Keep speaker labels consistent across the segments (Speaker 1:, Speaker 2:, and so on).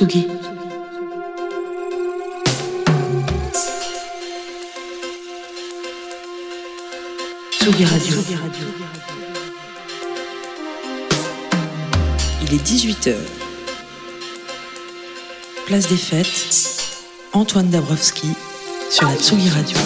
Speaker 1: Tsugi. Tsugi Radio. Il est 18h. Place des fêtes. Antoine Dabrowski sur la Tsugi Radio.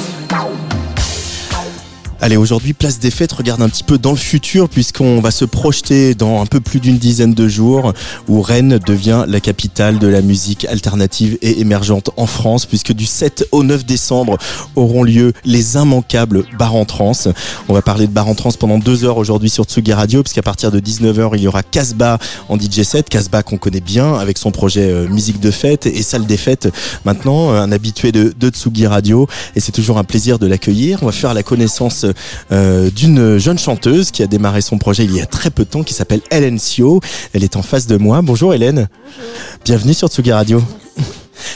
Speaker 2: Allez, aujourd'hui, place des fêtes, regarde un petit peu dans le futur, puisqu'on va se projeter dans un peu plus d'une dizaine de jours, où Rennes devient la capitale de la musique alternative et émergente en France, puisque du 7 au 9 décembre auront lieu les immanquables Bar en Trans. On va parler de Bar en Trans pendant deux heures aujourd'hui sur Tsugi Radio, puisqu'à partir de 19h, il y aura Casbah en DJ set, Casbah qu'on connaît bien, avec son projet euh, musique de fête et salle des fêtes maintenant, un habitué de, de Tsugi Radio, et c'est toujours un plaisir de l'accueillir. On va faire la connaissance euh, d'une jeune chanteuse qui a démarré son projet il y a très peu de temps, qui s'appelle Hélène Sio. Elle est en face de moi. Bonjour Hélène. Bienvenue sur Tsugi Radio.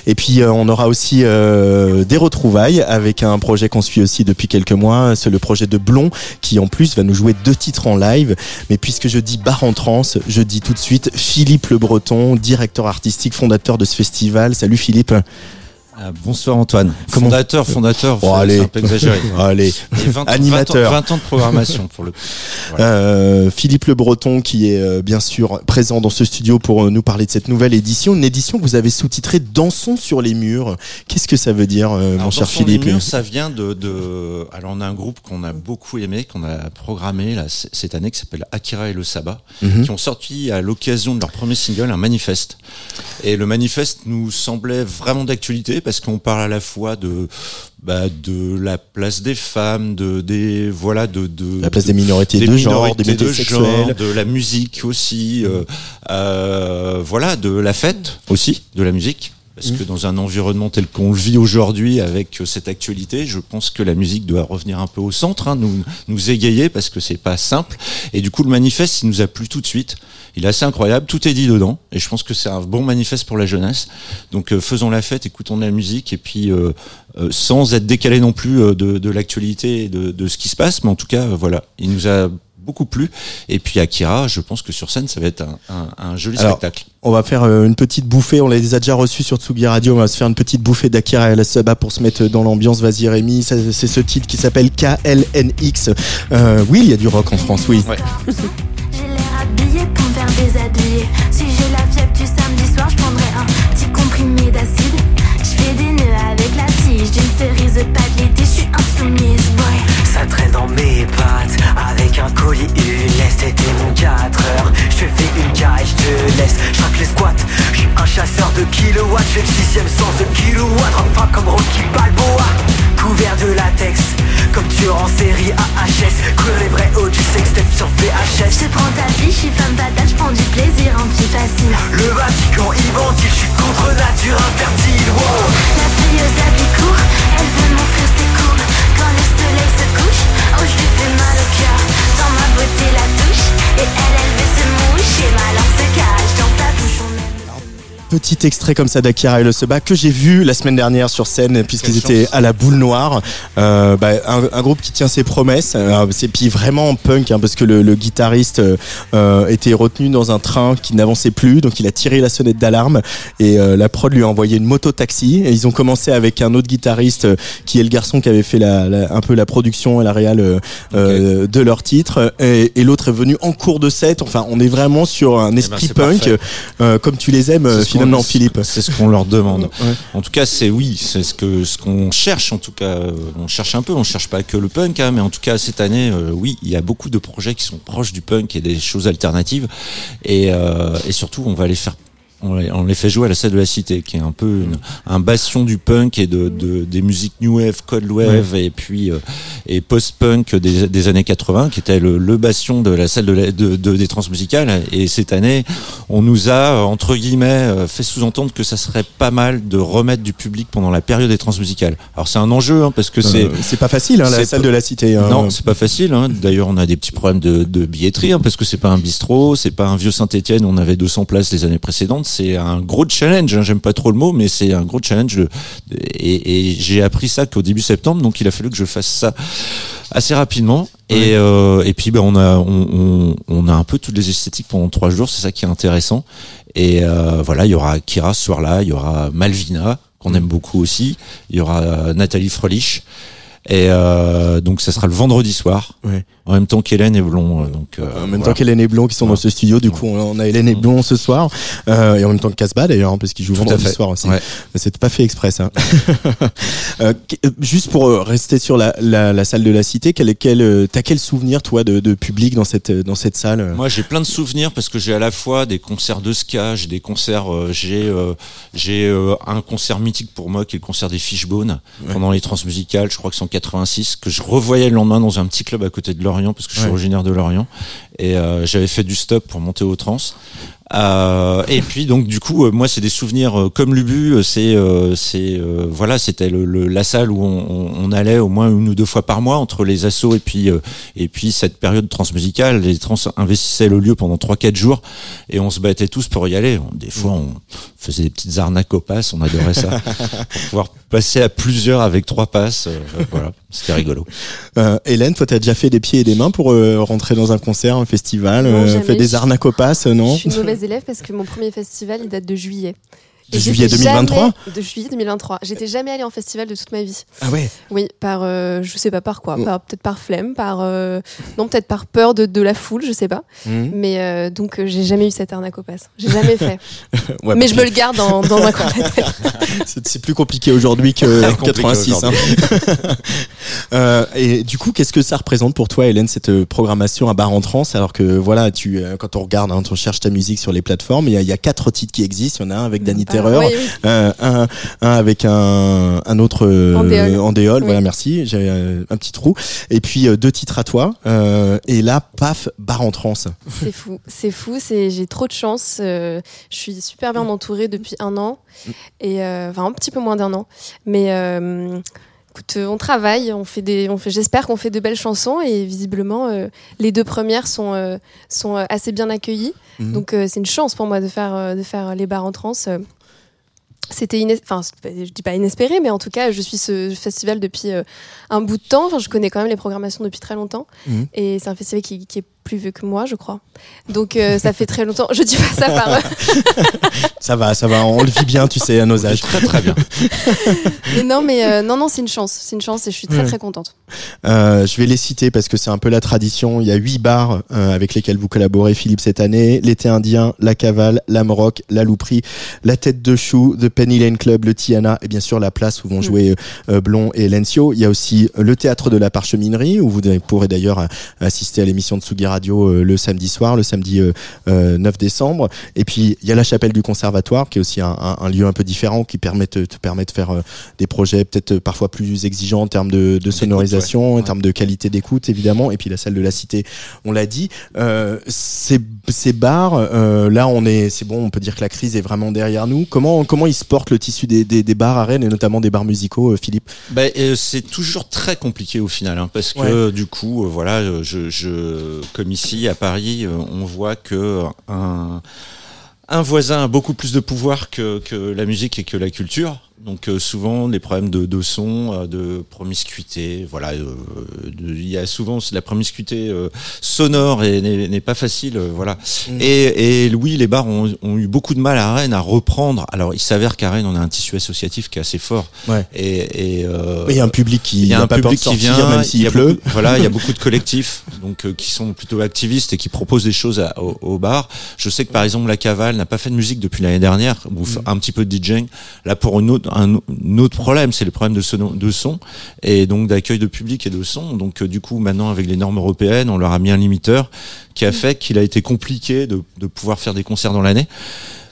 Speaker 2: Et puis euh, on aura aussi euh, des retrouvailles avec un projet qu'on suit aussi depuis quelques mois, c'est le projet de Blond qui en plus va nous jouer deux titres en live. Mais puisque je dis bar en trance, je dis tout de suite Philippe Le Breton, directeur artistique, fondateur de ce festival. Salut Philippe.
Speaker 3: Ah, bonsoir Antoine.
Speaker 2: Comment-
Speaker 3: fondateur, fondateur,
Speaker 2: Oh,
Speaker 3: c'est- un peu exagéré.
Speaker 2: Allez.
Speaker 3: Et 20 ans-
Speaker 2: Animateur.
Speaker 3: 20 ans, 20 ans de programmation pour le. Voilà.
Speaker 2: Euh, Philippe Le Breton qui est euh, bien sûr présent dans ce studio pour euh, nous parler de cette nouvelle édition, une édition que vous avez sous-titrée Dansons sur les murs. Qu'est-ce que ça veut dire, euh, mon
Speaker 3: Alors,
Speaker 2: cher Philippe
Speaker 3: mur, ça vient de, de. Alors, on a un groupe qu'on a beaucoup aimé, qu'on a programmé là, cette année, qui s'appelle Akira et le Sabbat,
Speaker 2: Mhm.
Speaker 3: qui ont sorti à l'occasion de leur premier single un manifeste. Et le manifeste nous semblait vraiment d'actualité parce qu'on parle à la fois de bah, de la place des femmes, de des voilà de, de
Speaker 2: La place
Speaker 3: de-
Speaker 2: des minorités de genre, des
Speaker 3: de genre, de la musique aussi, euh, euh, voilà, de la fête aussi, de la musique. Parce que dans un environnement tel qu'on le vit aujourd'hui avec cette actualité, je pense que la musique doit revenir un peu au centre, hein, nous, nous égayer parce que c'est pas simple. Et du coup, le manifeste, il nous a plu tout de suite. Il est assez incroyable, tout est dit dedans. Et je pense que c'est un bon manifeste pour la jeunesse. Donc euh, faisons la fête, écoutons de la musique et puis euh, euh, sans être décalé non plus euh, de, de l'actualité et de, de ce qui se passe. Mais en tout cas, euh, voilà, il nous a beaucoup plu. Et puis Akira, je pense que sur scène, ça va être un, un, un joli
Speaker 2: Alors,
Speaker 3: spectacle.
Speaker 2: On va faire une petite bouffée, on les a déjà reçus sur Tsugi Radio, on va se faire une petite bouffée d'Akira et la Saba pour se mettre dans l'ambiance. Vas-y Rémi, c'est ce titre qui s'appelle KLNX. Euh, oui, il y a du rock en France, oui.
Speaker 3: Ouais.
Speaker 4: J'ai. Si j'ai la fièvre du samedi soir, je prendrai un petit comprimé d'acide. Je fais des nœuds avec la tige d'une cerise de l'été, je suis insoumise, boy.
Speaker 5: Ça traîne dans mes pattes Avec un colis, une T'étais mon 4 heures Je fais une je te laisse Je les squats Je suis un chasseur de kilowatts Je fais le sixième sens de kilowatt Rentre pas comme Rocky Balboa Couvert de latex Comme tueur en série AHS Couleur les vrais hauts du sextape sur VHS
Speaker 4: Je prends ta vie, je suis femme fatale, je prends du plaisir en petit facile.
Speaker 5: Le Vatican, il ventile Je suis contre nature infertile wow.
Speaker 4: La fille aux habits courts, elle veut m'offrir ses courbes. Quand le soleil se couche, oh je lui fais mal au cœur. Dans ma beauté la touche, et elle,
Speaker 2: Petit extrait comme ça d'Akira et le Seba que j'ai vu la semaine dernière sur scène puisqu'ils étaient à la boule noire. Euh, bah, un, un groupe qui tient ses promesses. Euh, c'est puis vraiment punk hein, parce que le, le guitariste euh, était retenu dans un train qui n'avançait plus donc il a tiré la sonnette d'alarme et euh, la prod lui a envoyé une moto taxi et ils ont commencé avec un autre guitariste euh, qui est le garçon qui avait fait la, la- un peu la production et la réal euh, euh, de leur titre et, et l'autre est venu en cours de set. Enfin on est vraiment sur un esprit
Speaker 3: c'est
Speaker 2: punk
Speaker 3: parfait.
Speaker 2: euh, comme tu les aimes finalement Philippe.
Speaker 3: C'est ce qu'on leur demande.
Speaker 2: Ouais.
Speaker 3: En tout cas, c'est oui, c'est ce que ce qu'on cherche. En tout cas, euh, on cherche un peu. On cherche pas que le punk, hein, mais en tout cas cette année, euh, oui, il y a beaucoup de projets qui sont proches du punk et des choses alternatives. Et, euh, et surtout, on va les faire on les, on les fait jouer à la salle de la Cité, qui est un peu une- un bastion du punk et de, de- des musiques new wave, cold wave et puis euh, et post-punk des, des années 80, qui était le, le bastion de la salle de, la- de- de- des transmusicales. Et cette année, on nous a entre guillemets euh, fait sous-entendre que ça serait pas mal de remettre du public pendant la période des transmusicales. Alors c'est un enjeu hein, parce que c'est
Speaker 2: Euh, c'est pas facile, hein, la
Speaker 3: c'est
Speaker 2: salle de la cité. hein.
Speaker 3: non, c'est pas facile. Hein. D'ailleurs, on a des petits problèmes de, de billetterie hein, parce que c'est pas un bistrot, c'est pas un vieux Saint-Étienne. On avait 200 places les années précédentes. C'est un gros challenge. Hein. J'aime pas trop le mot, mais c'est un gros challenge. et et j'ai appris ça qu'au début septembre, donc il a fallu que je fasse ça assez rapidement. Et, euh, et puis ben on a on, on, on a un peu toutes les esthétiques pendant trois jours. C'est ça qui est intéressant. Et euh, voilà, il y aura Kira ce soir-là, il y aura Malvina qu'on aime beaucoup aussi, il y aura Nathalie Frelich. Et euh, donc ça sera le vendredi soir,
Speaker 2: Ouais.
Speaker 3: en même temps qu'Hélène et Blond. euh, Donc, euh,
Speaker 2: En même
Speaker 3: voilà.
Speaker 2: temps qu'Hélène et Blond qui sont dans ce studio, du coup on a Hélène et Blond ce soir, euh, et en même temps que Casbah d'ailleurs, hein, parce qu'ils jouent
Speaker 3: Tout
Speaker 2: vendredi soir aussi.
Speaker 3: Ouais.
Speaker 2: C'est pas fait exprès ça. Euh, euh, juste pour rester sur la, la, la salle de la Cité, quel, quel, t'as quel souvenir toi de, de public dans cette dans cette salle
Speaker 3: Moi, j'ai plein de souvenirs parce que j'ai à la fois des concerts de ska, j'ai des concerts, euh, j'ai euh, j'ai euh, un concert mythique pour moi qui est le concert des Fishbones pendant les transmusicales, je crois que c'est en 86, que je revoyais le lendemain dans un petit club à côté de Lorient parce que je suis
Speaker 2: Ouais.
Speaker 3: originaire de Lorient et euh, j'avais fait du stop pour monter au trans. Euh, et puis donc du coup euh, moi c'est des souvenirs euh, comme Lubu euh, c'est euh, c'est euh, voilà c'était le, le- la salle où on, on- on allait au moins une ou deux fois par mois entre les assos et puis euh, et puis cette période transmusicale. Les trans investissaient le lieu pendant trois quatre jours et on se battait tous pour y aller. Des fois on faisait des petites arnaques aux passes on adorait ça pour pouvoir passer à plusieurs avec trois passes euh, voilà c'était rigolo.
Speaker 2: Euh, Hélène, toi t'as déjà fait des pieds et des mains pour euh, rentrer dans un concert, un festival, euh, fait des arnaques au pass, euh, non
Speaker 6: Je suis une mauvaise élève parce que mon premier festival, il date de juillet.
Speaker 2: De
Speaker 6: Et
Speaker 2: juillet
Speaker 6: j'étais
Speaker 2: 2023
Speaker 6: jamais- De juillet 2023. J'étais jamais allée en festival de toute ma vie.
Speaker 2: Ah ouais.
Speaker 6: Oui, par, euh, je sais pas par quoi,
Speaker 2: Mm.
Speaker 6: par peut-être par flemme, par euh, non peut-être par peur de, de la foule, je sais pas.
Speaker 2: Mhm.
Speaker 6: Mais euh, donc euh, j'ai jamais eu cette arnaque au pass. J'ai jamais fait.
Speaker 2: Ouais,
Speaker 6: Mais
Speaker 2: parce
Speaker 6: je me le garde dans, dans un coin de la tête.
Speaker 2: C'est c'est plus compliqué aujourd'hui que en
Speaker 3: Compliqué
Speaker 2: 86. hein. Euh, et du coup, qu'est-ce que ça représente pour toi, Hélène, cette programmation à bar en trance Alors que voilà, tu euh, quand on regarde, hein, on cherche ta musique sur les plateformes, il y, y a quatre titres qui existent. Il y en a un avec Danny
Speaker 6: Bah,
Speaker 2: Terreur,
Speaker 6: oui, oui.
Speaker 2: euh, un, un avec un, un autre euh,
Speaker 6: Andéol.
Speaker 2: Andéol,
Speaker 6: Oui.
Speaker 2: Voilà, merci. J'ai euh, un petit trou. Et puis deux titres à toi. Et là, paf, bar en trance.
Speaker 6: C'est fou, c'est fou, c'est j'ai trop de chance. je suis super bien entourée depuis un an et enfin un petit peu moins d'un an, mais écoute, on travaille, on fait des, on fait, j'espère qu'on fait de belles chansons et visiblement euh, les deux premières sont euh, sont assez bien accueillies.
Speaker 2: Mhm.
Speaker 6: Donc euh, c'est une chance pour moi de faire de faire les bars en trans. C'était ines- enfin je dis pas inespéré, mais en tout cas je suis ce festival depuis euh, un bout de temps. Enfin je connais quand même les programmations depuis très longtemps
Speaker 2: Mhm.
Speaker 6: et c'est un festival qui, qui est plus vieux que moi, je crois. Donc euh, ça fait très longtemps. Je dis pas ça par.
Speaker 2: Ça va, ça va. On le vit bien, tu sais, à nos âges.
Speaker 3: très très bien
Speaker 6: mais non, mais euh, non, non, c'est une chance. C'est une chance et je suis très
Speaker 2: Ouais.
Speaker 6: très contente.
Speaker 2: Euh, je vais les citer parce que c'est un peu la tradition. Il y a huit bars euh, avec lesquels vous collaborez, Philippe, cette année. L'été indien, la cavale, l'âme rock, la louperie, la tête de chou, The Penny Lane Club, le Tiana et bien sûr la place où vont jouer euh, Blond et Lencio. Il y a aussi le théâtre de la parcheminerie où vous pourrez d'ailleurs assister à l'émission de Sugi Radio euh, le samedi soir, le samedi euh, euh, 9 décembre. Et puis il y a la chapelle du conservatoire qui est aussi un, un- un lieu un peu différent qui permet de, te permet de faire euh, des projets peut-être euh, parfois plus exigeants en termes de, de sonorisation, en termes de qualité d'écoute évidemment. Et puis la salle de la cité, on l'a dit. Euh, ces, ces bars, euh, là on est, c'est bon, on peut dire que la crise est vraiment derrière nous. Comment comment ils se portent le tissu des, des, des bars à Rennes et notamment des bars musicaux, euh, Philippe?
Speaker 3: Bah, euh, c'est toujours très compliqué au final, hein, parce que du coup, euh, voilà, euh, je, je, comme ici à Paris, euh, on voit que un, un voisin a beaucoup plus de pouvoir que la musique et que la culture. Donc euh, souvent des problèmes de, de son, euh, de promiscuité, voilà. euh, Il y a souvent la promiscuité euh, sonore et n'est pas facile, euh, voilà. Et, et oui, les bars ont, ont eu beaucoup de mal à Rennes à reprendre. Alors il s'avère qu'à Rennes on a un tissu associatif qui est assez fort.
Speaker 2: Ouais.
Speaker 3: Et, et, euh,
Speaker 2: Il y a un public qui
Speaker 3: y a un
Speaker 2: pas peur de
Speaker 3: public qui
Speaker 2: sortir,
Speaker 3: vient,
Speaker 2: même
Speaker 3: il
Speaker 2: s'il pleut.
Speaker 3: beaucoup- voilà, il y a beaucoup de collectifs donc euh, qui sont plutôt activistes et qui proposent des choses à- au, au bar. Je sais que par exemple la Cavale n'a pas fait de musique depuis l'année dernière, ou
Speaker 2: Mm.
Speaker 3: un petit peu de DJing. Là pour une autre, un, un autre problème, c'est le problème de, sono- de son et donc d'accueil de public et de son. Donc euh, du coup maintenant avec les normes européennes, on leur a mis un limiteur qui
Speaker 2: Mm.
Speaker 3: a fait qu'il a été compliqué de, de pouvoir faire des concerts dans l'année.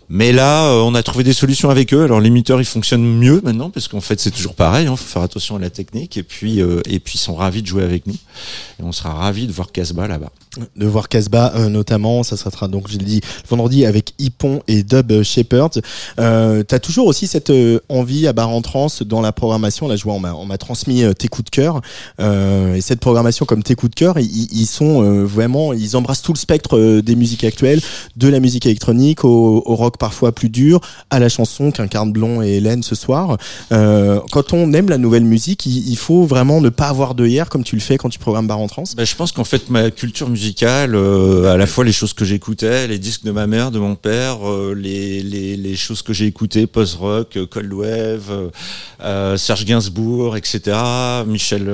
Speaker 3: Mais là, euh, on a trouvé des solutions avec eux. Alors l'émetteur, il fonctionne mieux maintenant parce qu'en fait, c'est toujours pareil. Il faut faire attention à la technique. Et puis, euh, et puis, ils sont ravis de jouer avec nous. Et on sera ravis de voir Casbah là-bas.
Speaker 2: De voir Casbah euh, notamment. Ça sera donc, je l'ai dit, vendredi avec Hippon et Dub Shepherd. Euh, T'as toujours aussi cette euh, envie à barre en trans dans la programmation. Là, je vois, on m'a, on m'a transmis euh, tes coups de cœur. Euh, et cette programmation comme tes coups de cœur, ils, ils sont euh, vraiment, ils embrassent tout le spectre des musiques actuelles, de la musique électronique au, au rock parfois plus dur, à la chanson qu'incarne Blond et Hélène ce soir. Quand on aime la nouvelle musique, il, il faut vraiment ne pas avoir de hier comme tu le fais quand tu programmes barre en trans.
Speaker 3: Bah, je pense qu'en fait ma culture musicale, euh, à la fois les choses que j'écoutais, les disques de ma mère, de mon père, euh, les, les, les choses que j'ai écoutées, post-rock, euh, cold wave, euh, Serge Gainsbourg, etc. Michel,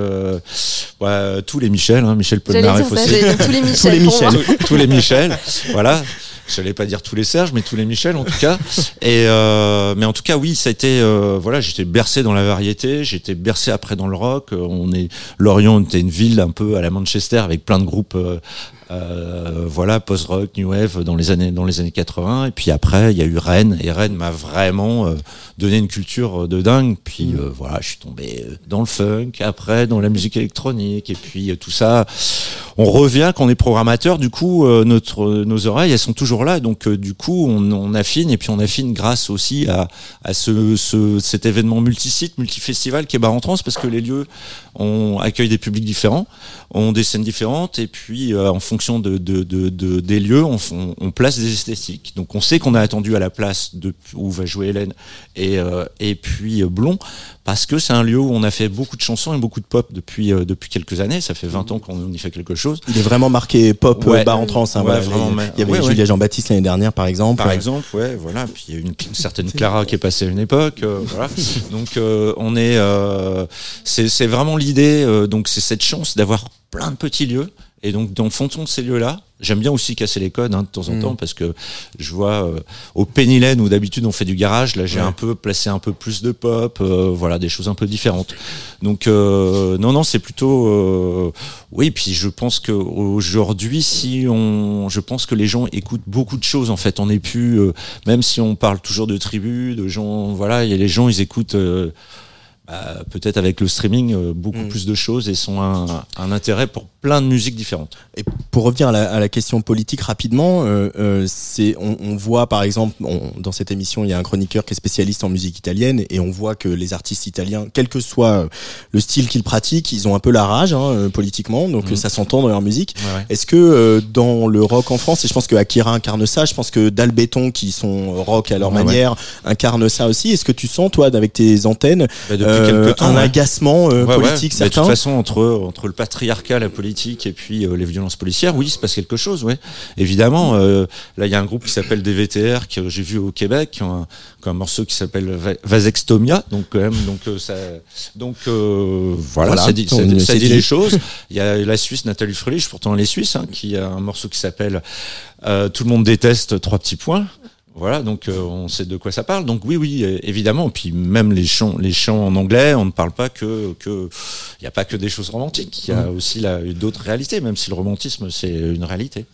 Speaker 3: ouais, tous les Michel, hein, Michel Polnareff aussi.
Speaker 6: dire tous les Michel.
Speaker 2: Tous les. Michel.
Speaker 3: tous, tous les Michel, voilà. Je n'allais pas dire tous les Serge, mais tous les Michel en tout cas. Et euh, mais en tout cas, oui, ça a été euh, voilà, j'étais bercé dans la variété, j'étais bercé après dans le rock. Euh, On est Lorient était une ville un peu à la Manchester avec plein de groupes. Euh, euh, voilà, post-rock, new wave dans les années dans les années 80 et puis après il y a eu Rennes. Et Rennes m'a vraiment euh, donné une culture de dingue. Puis euh, voilà je suis tombé euh, dans le funk après dans la musique électronique. Et puis euh, tout ça on revient quand on est programmateur. Du coup euh, notre nos oreilles elles sont toujours là. Donc euh, du coup on, on affine. Et puis on affine grâce aussi à, à ce, ce cet événement multisite multifestival qui est Bar en Trans parce que les lieux on accueille des publics différents ont des scènes différentes. Et puis euh, en fonction de, de, de, de- des lieux on, on, on place des esthétiques donc on sait qu'on a attendu à la place de où va jouer Hélène et, euh, et puis euh, Blond parce que c'est un lieu où on a fait beaucoup de chansons et beaucoup de pop depuis euh, depuis quelques années ça fait 20 ans qu'on y fait quelque chose
Speaker 2: Il est vraiment marqué pop
Speaker 3: Ouais.
Speaker 2: bar en trans. Hein,
Speaker 3: Ouais,
Speaker 2: voilà.
Speaker 3: vraiment,
Speaker 2: Les-
Speaker 3: mais-
Speaker 2: il y avait
Speaker 3: ouais.
Speaker 2: Julia Jean-Baptiste l'année dernière, par exemple.
Speaker 3: par exemple, ouais, voilà. Puis il y a une, une certaine Clara qui est passée à une époque, euh, voilà. Donc on est, c'est vraiment l'idée. donc c'est cette chance d'avoir plein de petits lieux. Et donc dans le fond de ces lieux-là, j'aime bien aussi casser les codes hein, de temps en
Speaker 2: Mm.
Speaker 3: temps parce que je vois euh, au Penny Lane où d'habitude on fait du garage, là j'ai
Speaker 2: Ouais.
Speaker 3: un peu placé un peu plus de pop, euh, voilà des choses un peu différentes. Donc euh, non non c'est plutôt euh, oui puis je pense que aujourd'hui si on je pense que les gens écoutent beaucoup de choses en fait on n'est plus euh, même si on parle toujours de tribus de gens voilà il y a les gens ils écoutent euh, bah, peut-être avec le streaming euh, beaucoup
Speaker 2: Mm.
Speaker 3: plus de choses et sont un, un intérêt pour plein de musiques différentes.
Speaker 2: Et pour revenir à la, à la question politique rapidement, euh, euh, c'est on, on voit par exemple on- dans cette émission il y a un chroniqueur qui est spécialiste en musique italienne et on voit que les artistes italiens, quel que soit euh, le style qu'ils pratiquent, ils ont un peu la rage hein, euh, politiquement, donc euh, ça s'entend dans leur musique.
Speaker 3: Ouais, ouais.
Speaker 2: Est-ce que euh, dans le rock en France, et je pense que Akira incarne ça, je pense que Dalbéton qui sont rock à leur
Speaker 3: Ouais, ouais.
Speaker 2: manière incarne ça aussi. Est-ce que tu sens toi avec tes antennes
Speaker 3: Bah, depuis
Speaker 2: euh,
Speaker 3: quelques temps
Speaker 2: un
Speaker 3: ouais.
Speaker 2: agacement euh,
Speaker 3: Ouais,
Speaker 2: politique
Speaker 3: Mais De toute façon, entre, entre le patriarcat, la politique et puis euh, les violences policières, oui, il se passe quelque chose, ouais. Évidemment, euh, là, il y a un groupe qui s'appelle DVTR que j'ai vu au Québec, qui a un, qui a un morceau qui s'appelle Va- Vasextomia, donc quand même, donc euh, ça, donc euh, voilà,
Speaker 2: Voilà,
Speaker 3: ça dit, ça, dit. les choses. Il y a la Suisse, Nathalie Frelich, pourtant elle est suisse, hein, qui a un morceau qui s'appelle euh, Tout le monde déteste trois petits points. Voilà, donc euh, on sait de quoi ça parle. Donc oui, oui, euh, évidemment. Puis même les chants, les chants en anglais, on ne parle pas que que. Il n'y a pas que des choses romantiques. Il y a aussi là d'autres réalités, même si le romantisme c'est une réalité.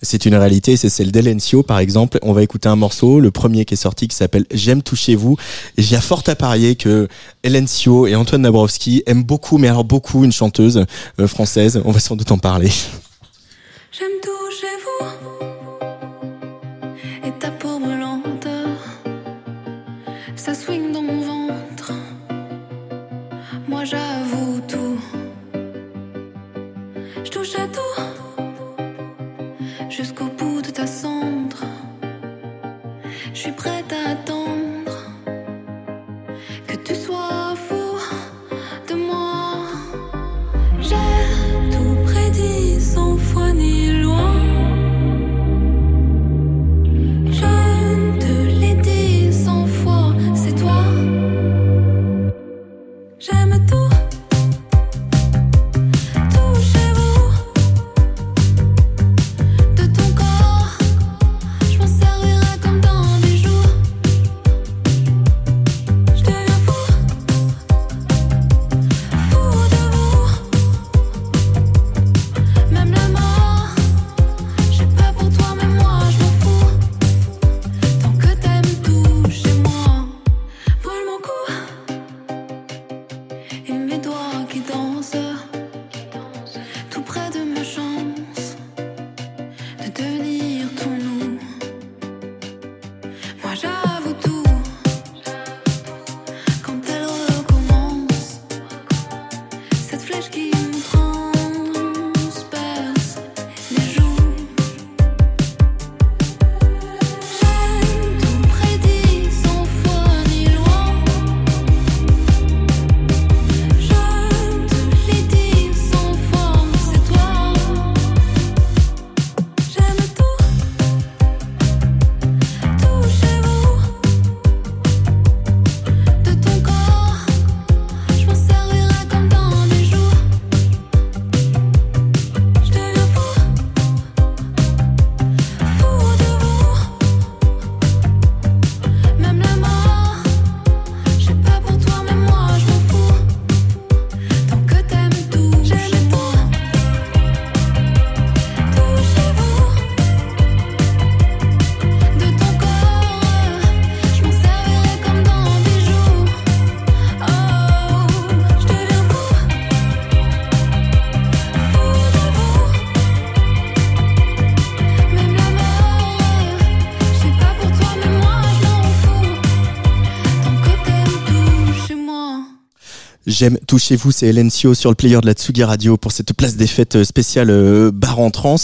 Speaker 2: C'est une réalité, c'est celle d'Elencio par exemple. On va écouter un morceau, le premier qui est sorti qui s'appelle J'aime toucher vous. Et j'ai fort à parier que Elencio et Antoine Dabrowski aiment beaucoup, mais alors beaucoup, une chanteuse euh, française. On va sans doute en parler.
Speaker 4: J'aime toucher Je touche J'aime tout
Speaker 2: chez vous, c'est Hélène Sio sur le player de la Tsugi Radio pour cette place des fêtes euh, spéciale euh, bar en trans.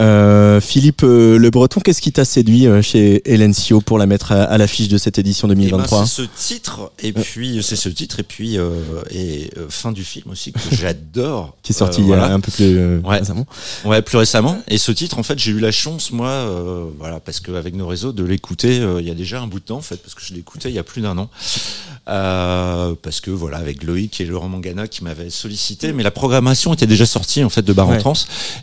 Speaker 2: Euh, Philippe euh, Le Breton, qu'est-ce qui t'a séduit chez Hélène Sio pour la mettre à, à l'affiche de cette édition
Speaker 3: Eh ben,
Speaker 2: 2023
Speaker 3: c'est ce titre et puis c'est ce titre et puis euh, et euh, fin du film aussi que j'adore
Speaker 2: Qui est sorti il y a
Speaker 3: voilà.
Speaker 2: un peu plus
Speaker 3: Ouais.
Speaker 2: récemment.
Speaker 3: Ouais, plus récemment. Et ce titre, en fait, j'ai eu la chance, moi, euh, voilà, parce qu'avec nos réseaux, de l'écouter il y a déjà un bout de temps, en fait, parce que je écouté il y a plus d'un an. Euh, parce que, voilà, avec Loïc et Laurent Mangana qui m'avaient sollicité, mais la programmation était déjà sortie, en fait, de Bar en
Speaker 2: Ouais.
Speaker 3: Trans.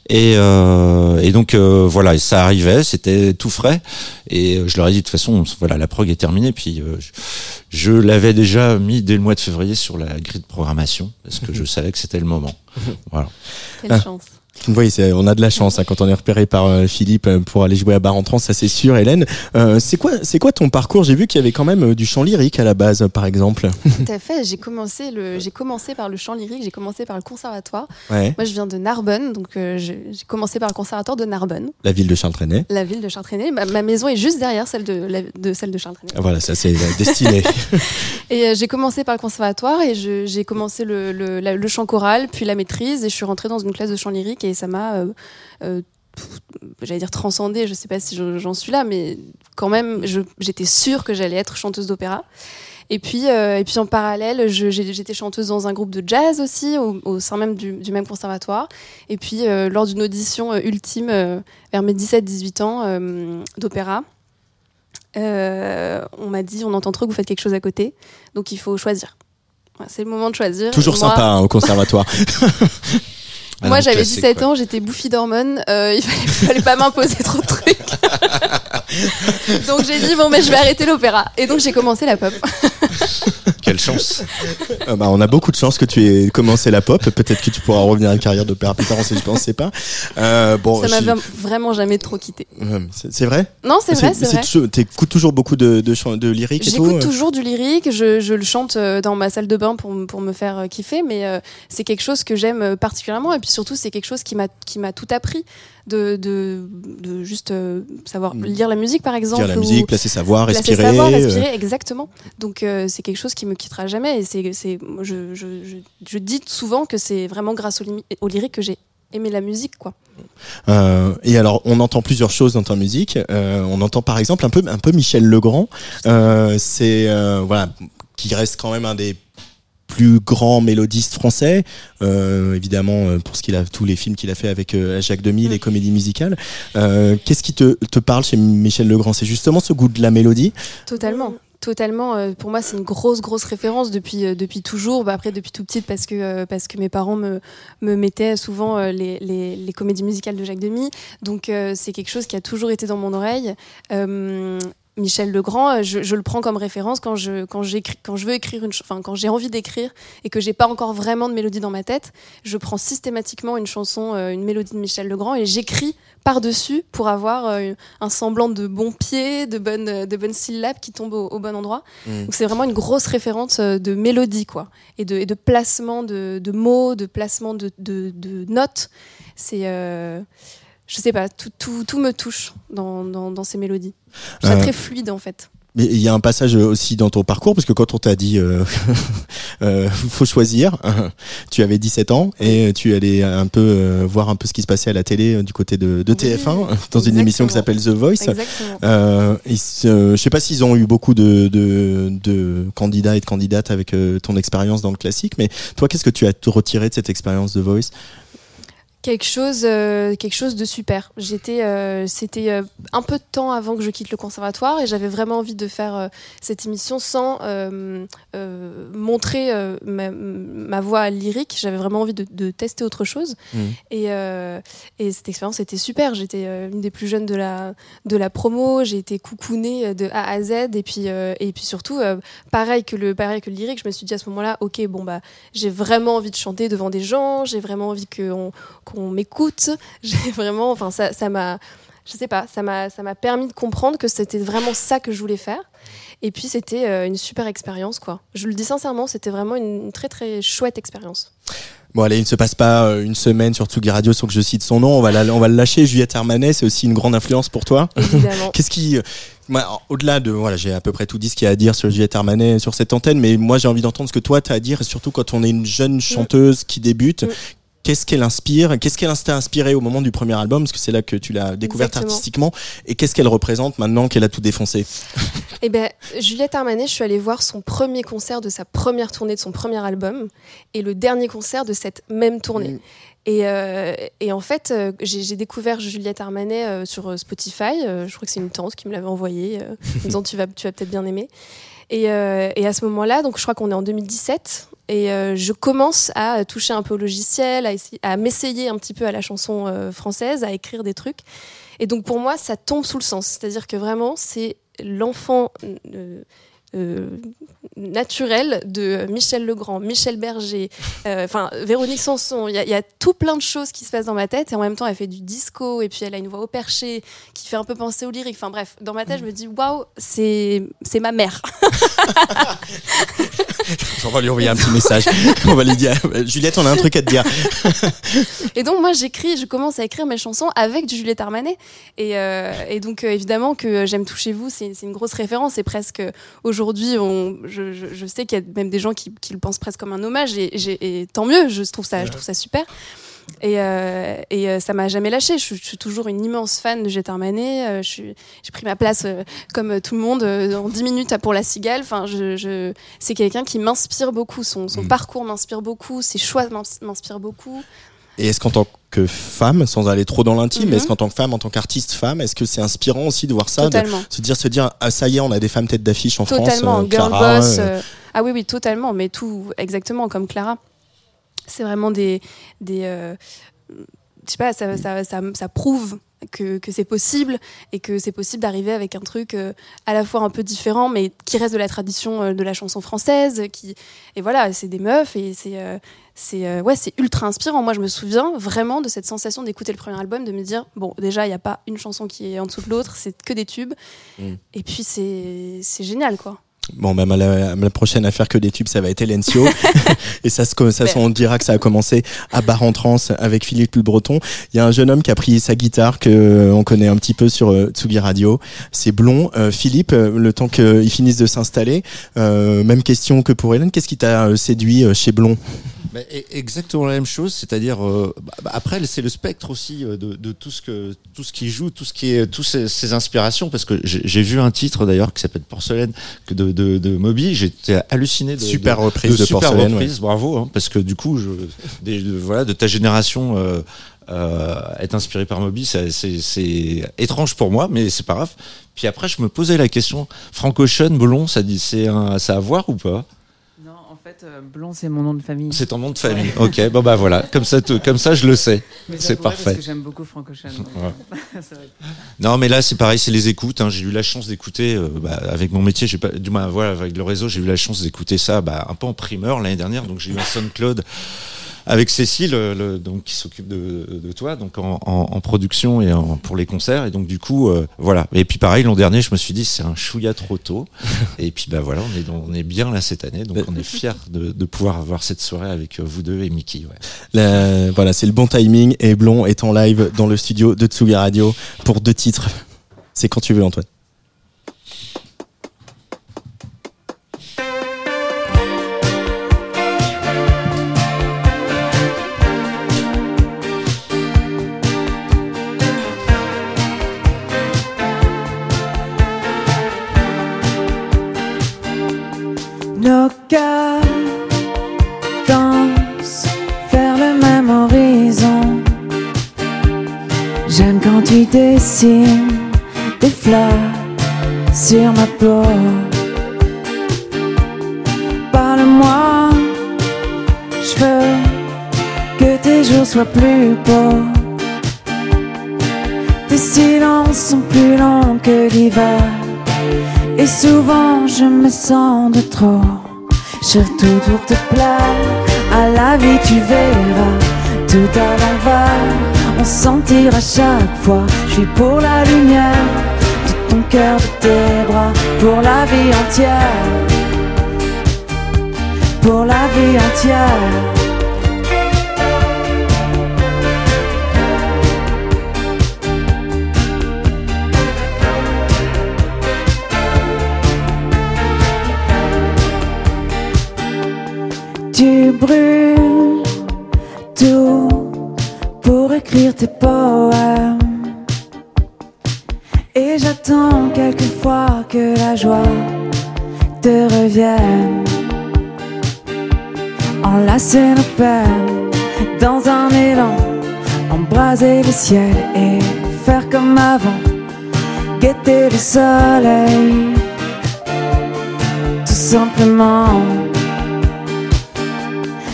Speaker 3: Et, euh, et donc, euh, voilà, et ça arrivait, c'était tout frais. Et je leur ai dit, de toute façon, voilà, la prog est terminée. Puis, euh, je, je l'avais déjà mis dès le mois de février sur la grille de programmation, parce que je savais que c'était le moment. Voilà.
Speaker 6: Quelle
Speaker 2: Ah.
Speaker 6: chance.
Speaker 2: Vous voyez, on a de la chance hein, quand on est repéré par euh, Philippe euh, pour aller jouer à bar en ça c'est sûr. Hélène, euh, c'est quoi, c'est quoi ton parcours? J'ai vu qu'il y avait quand même du chant lyrique à la base, par exemple.
Speaker 6: Tout à fait. J'ai commencé, le, j'ai commencé par le chant lyrique, j'ai commencé par le conservatoire.
Speaker 2: Ouais.
Speaker 6: Moi, je viens de Narbonne, donc euh, j'ai commencé par le conservatoire de Narbonne,
Speaker 2: La ville de Charles-Trenet.
Speaker 6: la ville de Chartres-Aîné. Ma, ma maison est juste derrière celle de, la- de celle de Chartres-Aîné.
Speaker 2: Voilà, ça c'est destiné.
Speaker 6: Et j'ai commencé par le conservatoire et j'ai commencé le, le, la- le chant choral, puis la maîtrise, et je suis rentrée dans une classe de chant lyrique et ça m'a, euh, euh, j'allais dire transcendée, je sais pas si je- j'en suis là, mais quand même, j'étais sûre que j'allais être chanteuse d'opéra. Et puis, euh, et puis en parallèle, j'étais chanteuse dans un groupe de jazz aussi, au, au sein même du, du même conservatoire. Et puis, euh, lors d'une audition ultime, euh, vers mes 17-18 ans, d'opéra, on m'a dit on entend trop que vous faites quelque chose à côté, donc il faut choisir. Voilà, c'est le moment de choisir.
Speaker 2: Toujours
Speaker 6: Moi-
Speaker 2: sympa hein, au conservatoire.
Speaker 3: Ah,
Speaker 6: Moi, j'avais
Speaker 3: classique,
Speaker 6: 17
Speaker 3: ouais.
Speaker 6: ans, j'étais bouffie d'hormones, euh, il, fallait, fallait pas m'imposer trop de trucs. donc j'ai dit bon, mais je vais arrêter l'opéra. Et donc j'ai commencé la pop.
Speaker 3: Quelle chance.
Speaker 2: Euh, bah, on a beaucoup de chance que tu aies commencé la pop. Peut-être que tu pourras revenir à une carrière d'opéra plus tard, on sait, je pensais pas. Euh, bon,
Speaker 6: Ça m'a vraiment jamais trop quitté.
Speaker 2: C'est c'est vrai?
Speaker 6: Non, c'est vrai, c'est vrai.
Speaker 2: toujours- T'écoutes toujours beaucoup de, de, lyrique et tout
Speaker 6: J'écoute
Speaker 2: euh
Speaker 6: toujours du lyrique, je, je le chante euh, dans ma salle de bain pour, pour me faire euh, kiffer, mais euh, c'est quelque chose que j'aime particulièrement et puis surtout c'est quelque chose qui m'a tout appris de, de, de juste savoir
Speaker 2: Mm.
Speaker 6: lire la musique par exemple.
Speaker 2: Dire la musique, placer sa voix,
Speaker 6: placer
Speaker 2: respirer.
Speaker 6: sa voix,
Speaker 2: euh,
Speaker 6: respirer, exactement. Donc euh, c'est quelque chose qui me quittera jamais et c'est je, je, je, je dis souvent que c'est vraiment grâce au, au lyrique que j'ai aimé la musique quoi.
Speaker 2: Euh, et alors, on entend plusieurs choses dans ta musique. Euh, on entend par exemple un peu, un peu Michel Legrand. Euh, c'est voilà, qui reste quand même un des plus grands mélodistes français. Euh, évidemment, euh, pour ce qu'il a, tous les films qu'il a fait avec euh, Jacques Demy, les comédies musicales. Qu'est-ce qui te, te parle chez Michel Legrand? C'est justement ce goût de la mélodie?
Speaker 6: Totalement. Totalement. euh, pour moi, c'est une grosse, grosse référence depuis, euh, depuis toujours. Bah, après, depuis tout petite, parce que, euh, parce que mes parents me, me mettaient souvent les, les, les comédies musicales de Jacques Demy. Donc, c'est quelque chose qui a toujours été dans mon oreille. Michel Legrand, euh, je, je le prends comme référence quand je, quand quand je veux écrire une, enfin, quand j'ai envie d'écrire et que j'ai pas encore vraiment de mélodie dans ma tête, je prends systématiquement une chanson, euh, une mélodie de Michel Legrand et j'écris par-dessus pour avoir euh, un semblant de bon pied, de bonnes, de bonnes syllabes qui tombent au, au bon endroit.
Speaker 2: Mm.
Speaker 6: Donc c'est vraiment une grosse référence de mélodie, quoi, et de, et de placement de, de mots, de placement de, de, de notes. C'est, euh, je sais pas, tout, tout, tout me touche dans, dans, dans ces mélodies. Je
Speaker 2: Euh,
Speaker 6: très fluide en fait.
Speaker 2: Mais il y a un passage aussi dans ton parcours, parce que quand on t'a dit euh, euh, faut choisir, tu avais 17 ans et tu allais un peu euh, voir un peu ce qui se passait à la télé euh, du côté de, de
Speaker 6: Oui,
Speaker 2: TF1 dans une émission qui s'appelle. The Voice. Euh, se- je sais pas s'ils ont eu beaucoup de, de, de candidats et de candidates avec ton expérience dans le classique, mais toi, qu'est-ce que tu as retiré de cette expérience The Voice?
Speaker 6: Quelque chose euh, quelque chose de super. J'étais euh, c'était euh, un peu de temps avant que je quitte le conservatoire et j'avais vraiment envie de faire cette émission sans montrer ma, ma voix lyrique. J'avais vraiment envie de, de tester autre chose.
Speaker 2: Mhm.
Speaker 6: et, et cette expérience était super. J'étais une des plus jeunes de la de la promo. J'ai été coucounée de A à Z. Et puis et puis surtout pareil que le pareil que le lyrique je me suis dit à ce moment-là ok bon bah j'ai vraiment envie de chanter devant des gens. J'ai vraiment envie qu'on qu'on m'écoute. J'ai vraiment, enfin, ça, ça m'a, je sais pas, ça m'a ça m'a permis de comprendre que c'était vraiment ça que je voulais faire. Et puis c'était euh, une super expérience quoi. Je le dis sincèrement, c'était vraiment une très très chouette expérience.
Speaker 2: Bon allez, il ne se passe pas euh, une semaine sur Tsugi Radio sans que je cite son nom. On va, la- on va le lâcher. Juliette Armanet, c'est aussi une grande influence pour toi.
Speaker 6: Évidemment.
Speaker 2: Qu'est-ce qui, euh, au-delà de, voilà, j'ai à peu près tout dit ce qu'il y a à dire sur Juliette Armanet sur cette antenne, mais moi j'ai envie d'entendre ce que toi tu as à dire, et surtout quand on est une jeune chanteuse qui débute. Qu'est-ce qu'elle inspire Qu'est-ce qu'elle t'a inspiré au moment du premier album Parce que c'est là que tu l'as découverte
Speaker 6: Exactement.
Speaker 2: artistiquement. Et qu'est-ce qu'elle représente maintenant qu'elle a tout défoncé?
Speaker 6: Eh ben, Juliette Armanet, je suis allée voir son premier concert de sa première tournée de son premier album et le dernier concert de cette même tournée.
Speaker 2: Mm.
Speaker 6: Et, euh, et en fait, euh, j'ai découvert Juliette Armanet euh, sur Spotify. Je crois que c'est une tante qui me l'avait envoyé, euh, en disant tu vas, tu vas peut-être bien aimer. Et, et à ce moment-là, donc je crois qu'on est en 2017, et euh, je commence à toucher un peu au logiciel, à, essayer- à m'essayer un petit peu à la chanson euh, française, à écrire des trucs. Et donc pour moi, ça tombe sous le sens. C'est-à-dire que vraiment, c'est l'enfant euh, naturel de Michel Legrand, Michel Berger, euh, enfin Véronique Sanson. Il y, a- il y a tout plein de choses qui se passent dans ma tête et en même temps, elle fait du disco et puis elle a une voix au perché qui fait un peu penser au lyrique. Enfin bref, dans ma tête, je me dis waouh, c'est c'est ma mère.
Speaker 2: On va lui envoyer un petit message. on va lui dire, Juliette, on a un truc à te dire.
Speaker 6: Et donc moi j'écris, je commence à écrire mes chansons avec du Juliette Armanet. Et, euh, et donc euh, évidemment que j'aime toucher vous, c'est c'est une grosse référence. Et presque aujourd'hui, on- je, je- je sais qu'il y a même des gens qui, qui le pensent presque comme un hommage. Et, tant mieux, je trouve ça, je trouve ça super. Et, euh, et euh, ça m'a jamais lâché. Je, suis- je suis toujours une immense fan de Juliette Armanet. Euh, J'ai pris ma place euh, comme tout le monde en 10 minutes pour la cigale. Enfin, je, je- c'est quelqu'un qui m'inspire beaucoup. Son, son parcours m'inspire beaucoup. Ses choix m'ins- m'inspirent beaucoup.
Speaker 2: Et est-ce qu'en tant que femme, sans aller trop dans l'intime,
Speaker 6: Mhm.
Speaker 2: est-ce qu'en tant que femme, en tant qu'artiste femme, est-ce que c'est inspirant aussi de voir ça, de
Speaker 6: Totalement.
Speaker 2: se dire, se dire, ah ça y est, on a des femmes tête d'affiche en
Speaker 6: Totalement,
Speaker 2: France, euh,
Speaker 6: girl
Speaker 2: Clara,
Speaker 6: boss.
Speaker 2: euh,
Speaker 6: euh, ah oui, oui, totalement, mais tout exactement comme Clara. C'est vraiment des. des je sais pas, ça, ça, ça, ça prouve que, que c'est possible et que c'est possible d'arriver avec un truc euh, à la fois un peu différent, mais qui reste de la tradition euh, de la chanson française. Qui, et voilà, c'est des meufs et c'est. euh, c'est ouais, c'est ultra inspirant. Moi, je me souviens vraiment de cette sensation d'écouter le premier album, de me dire bon, déjà, il n'y a pas une chanson qui est en dessous de l'autre, c'est que des tubes.
Speaker 2: Mm.
Speaker 6: Et puis, c'est c'est génial, quoi.
Speaker 2: Bon, même la, la prochaine affaire que des tubes, ça va être Elencio. et ça, se, ça, on dira que ça a commencé à Bar en Trans avec Philippe le Breton. Il y a un jeune homme qui a pris sa guitare que euh, on connaît un petit peu sur euh, Tsugi Radio. C'est Blond. Euh, Philippe, euh, le temps qu'il finisse de s'installer, euh, même question que pour Hélène. Qu'est-ce qui t'a euh, séduit euh, chez Blond?
Speaker 3: Bah, e- exactement la même chose, c'est-à-dire euh, bah, bah, après c'est le spectre aussi de, de tout ce que tout ce qui joue, tout ce qui est tous ces, ces inspirations parce que j'ai j'ai vu un titre d'ailleurs qui s'appelle Porcelaine que de, de, de Moby, j'étais halluciné de
Speaker 2: Super
Speaker 3: de,
Speaker 2: reprise de
Speaker 3: super
Speaker 2: Porcelaine,
Speaker 3: reprise, bravo hein, parce que du coup je des, de, voilà de ta génération euh, euh, être inspiré par Moby, c'est étrange pour moi, mais c'est pas grave. Puis après, je me posais la question, Frank Ocean, Blond, ça dit, c'est un, ça a à voir ou pas?
Speaker 1: Fait, euh, Blond, c'est mon nom de famille.
Speaker 3: C'est ton nom de famille. Ok, bon bah voilà, comme ça, tout- comme ça, je le sais. C'est parfait.
Speaker 1: Parce que j'aime beaucoup donc,
Speaker 3: Ouais. Non, mais là, c'est pareil, c'est les écoutes. hein. J'ai eu la chance d'écouter, euh, bah, avec mon métier, j'ai pas, du moins, voilà, avec le réseau, j'ai eu la chance d'écouter ça, bah, un peu en primeur l'année dernière. Donc, j'ai eu un SoundCloud avec Cécile, euh, le- donc qui s'occupe de, de toi, donc en, en- en production et en, pour les concerts. Et donc, du coup, euh, voilà. Et puis, pareil, l'an dernier, je me suis dit, c'est un chouïa trop tôt. et puis, bah voilà, on est, dans- on est bien là cette année, donc on est fiers de, de pouvoir avoir cette soirée avec euh, vous deux et Mickey. Ouais.
Speaker 2: La- Voilà, c'est le bon timing. Et Blond est en live dans le studio de Tsugi Radio pour deux titres. C'est quand tu veux, Antoine.
Speaker 7: Surtout pour te plaire, à la vie tu verras tout à l'envers. on se sentira chaque fois. Je suis pour la lumière de ton cœur, de tes bras, pour la vie entière. Pour la vie entière. Tes poèmes. Et j'attends quelquefois que la joie te revienne. Enlacer nos peines dans un élan, embraser le ciel et faire comme avant, guetter le soleil. Tout simplement.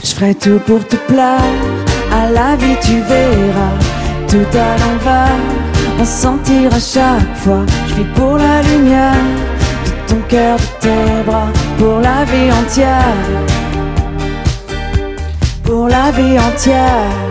Speaker 7: Je ferai tout pour te plaire. À la vie, tu verras tout à l'envers. On se sentira chaque fois. Je vis pour la lumière de ton cœur, de tes bras, pour la vie entière. Pour la vie entière.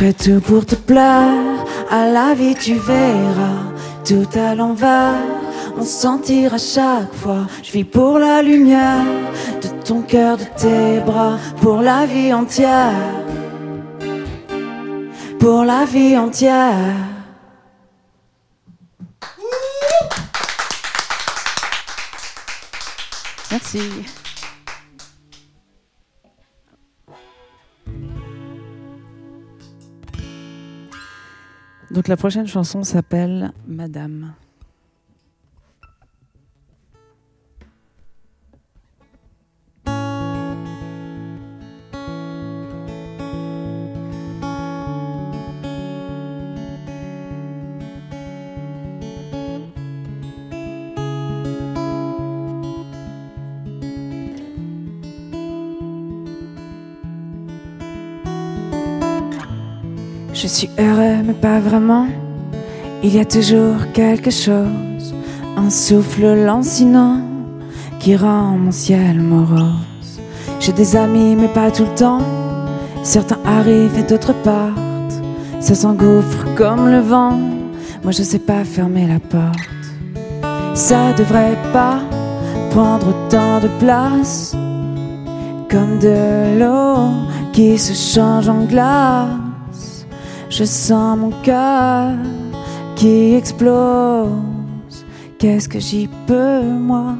Speaker 7: Ferai tout pour te plaire. À la vie, tu verras tout à l'envers. On se sentira chaque fois. Je vis pour la lumière de ton cœur, de tes bras, pour la vie entière. Pour la vie entière. Merci.
Speaker 1: Donc la prochaine chanson s'appelle Madame.
Speaker 7: Je suis heureux, mais pas vraiment. Il y a toujours quelque chose, un souffle lancinant qui rend mon ciel morose. J'ai des amis, mais pas tout le temps. Certains arrivent et d'autres partent. Ça s'engouffre comme le vent. Moi, je sais pas fermer la porte. Ça devrait pas prendre autant de place. Comme de l'eau qui se change en glace. Je sens mon cœur qui explose. Qu'est-ce que j'y peux, moi?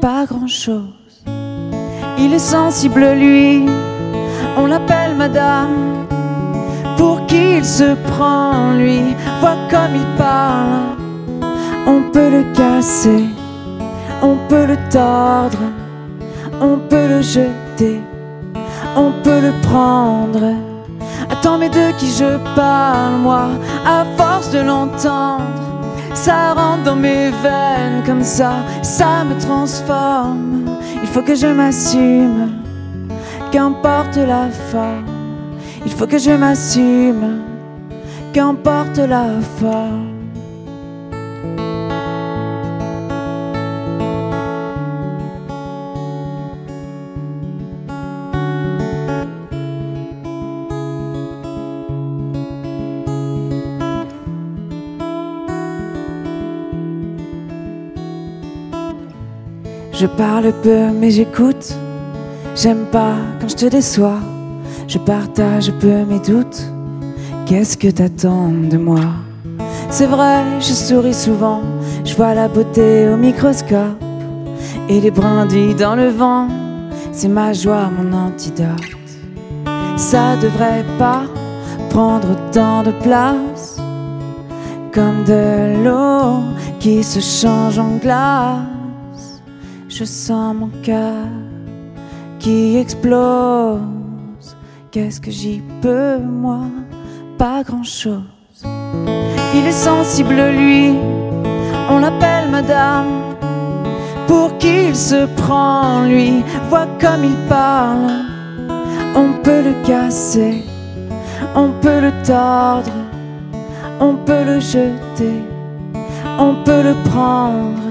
Speaker 7: Pas grand-chose. Il est sensible, lui. On l'appelle madame. Pour qui il se prend, lui? Vois comme il parle. On peut le casser. On peut le tordre. On peut le jeter. On peut le prendre. Mais de qui je parle, moi, à force de l'entendre, ça rentre dans mes veines comme ça, ça me transforme. Il faut que je m'assume, qu'importe la forme. Il faut que je m'assume, qu'importe la forme. Je parle peu mais j'écoute. J'aime pas quand je te déçois. Je partage peu mes doutes. Qu'est-ce que t'attends de moi? C'est vrai, je souris souvent. Je vois la beauté au microscope. Et les brindilles dans le vent. C'est ma joie, mon antidote. Ça devrait pas prendre tant de place. Comme de l'eau qui se change en glace. Je sens mon cœur qui explose. Qu'est-ce que j'y peux, moi? Pas grand-chose. Il est sensible, lui, on l'appelle madame. Pour qui il se prend, lui, vois comme il parle. On peut le casser, on peut le tordre, on peut le jeter, on peut le prendre.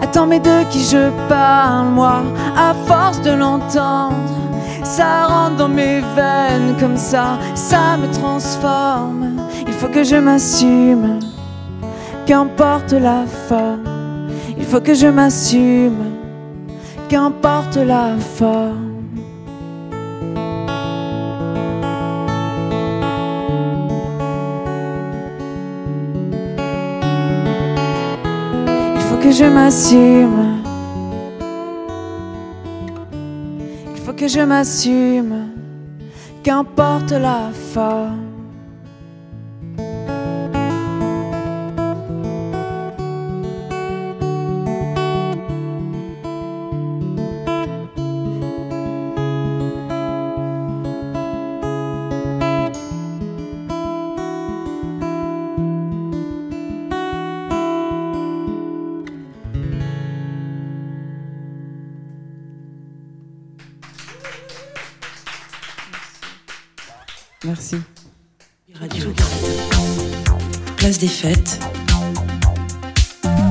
Speaker 7: Attends, mais de qui je parle, moi, à force de l'entendre, ça rentre dans mes veines comme ça, ça me transforme. Il faut que je m'assume, qu'importe la forme. Il faut que je m'assume, qu'importe la forme. Que je m'assume. Il faut que je m'assume, qu'importe la forme.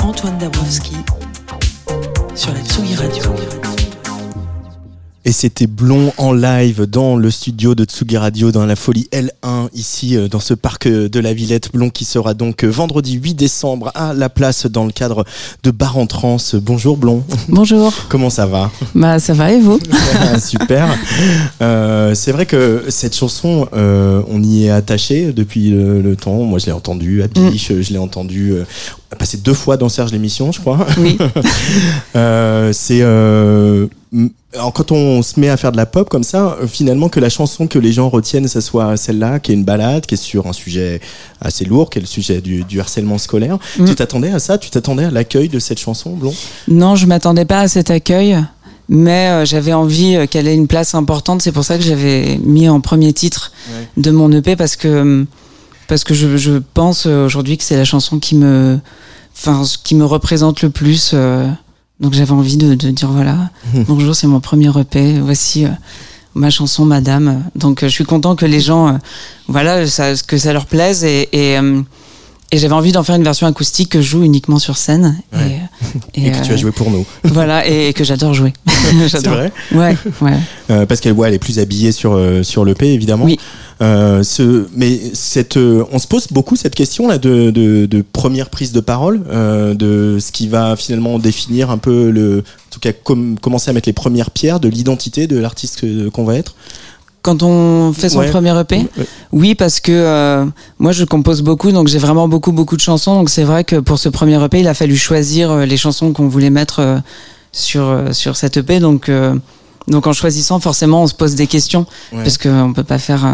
Speaker 1: Antoine Dabrowski sur la Tsugi Radio.
Speaker 2: Et c'était Blond en live dans le studio de Tsugi Radio dans la folie L1 ici euh, dans ce parc euh, de la Villette. Blond qui sera donc euh, vendredi 8 décembre à la place dans le cadre de Bar en Trans. Bonjour Blond.
Speaker 8: Bonjour.
Speaker 2: Comment ça va?
Speaker 8: Bah ça va et vous?
Speaker 2: Super. Euh, c'est vrai que cette chanson, euh, on y est attaché depuis le, le temps. Moi, je l'ai entendue à Biche, je l'ai entendue passer deux fois dans Serge l'émission, je crois.
Speaker 8: Oui.
Speaker 2: Euh, c'est euh, quand on se met à faire de la pop comme ça, euh, finalement que la chanson que les gens retiennent, ça soit celle-là, qui est une balade, qui est sur un sujet assez lourd, qui est le sujet du, du harcèlement scolaire.
Speaker 8: Mm.
Speaker 2: Tu t'attendais à ça? Tu t'attendais à l'accueil de cette chanson, Blond?
Speaker 8: Non, je m'attendais pas à cet accueil, mais euh, j'avais envie euh, qu'elle ait une place importante. C'est pour ça que j'avais mis en premier titre
Speaker 2: Ouais.
Speaker 8: de mon EP parce que parce que je, je pense euh, aujourd'hui que c'est la chanson qui me enfin qui me représente le plus. euh, donc j'avais envie de, de dire voilà, bonjour, c'est mon premier EP. Voici euh, ma chanson Madame. Donc euh, je suis content que les gens euh, voilà ça, que ça leur plaise et, et euh, et j'avais envie d'en faire une version acoustique que je joue uniquement sur scène.
Speaker 2: Ouais.
Speaker 8: Et,
Speaker 2: Et, que tu
Speaker 8: euh,
Speaker 2: as joué pour nous.
Speaker 8: voilà, et que j'adore jouer.
Speaker 2: C'est vrai
Speaker 8: Ouais, ouais.
Speaker 2: Euh, parce qu'elle ouais, elle est plus habillée sur euh, sur le P évidemment.
Speaker 8: Oui.
Speaker 2: Euh, ce, mais cette, euh, on se pose beaucoup cette question là de, de, de première prise de parole, euh, de ce qui va finalement définir un peu le, en tout cas com- commencer à mettre les premières pierres de l'identité de l'artiste qu'on va être.
Speaker 8: Quand on fait son
Speaker 2: Ouais.
Speaker 8: premier EP,
Speaker 2: Ouais.
Speaker 8: oui, parce que euh, moi je compose beaucoup, donc j'ai vraiment beaucoup beaucoup de chansons. Donc c'est vrai que pour ce premier EP, il a fallu choisir euh, les chansons qu'on voulait mettre euh, sur euh, sur cet EP. Donc euh, donc en choisissant, forcément, on se pose des questions
Speaker 2: Ouais.
Speaker 8: parce qu'on peut pas faire euh,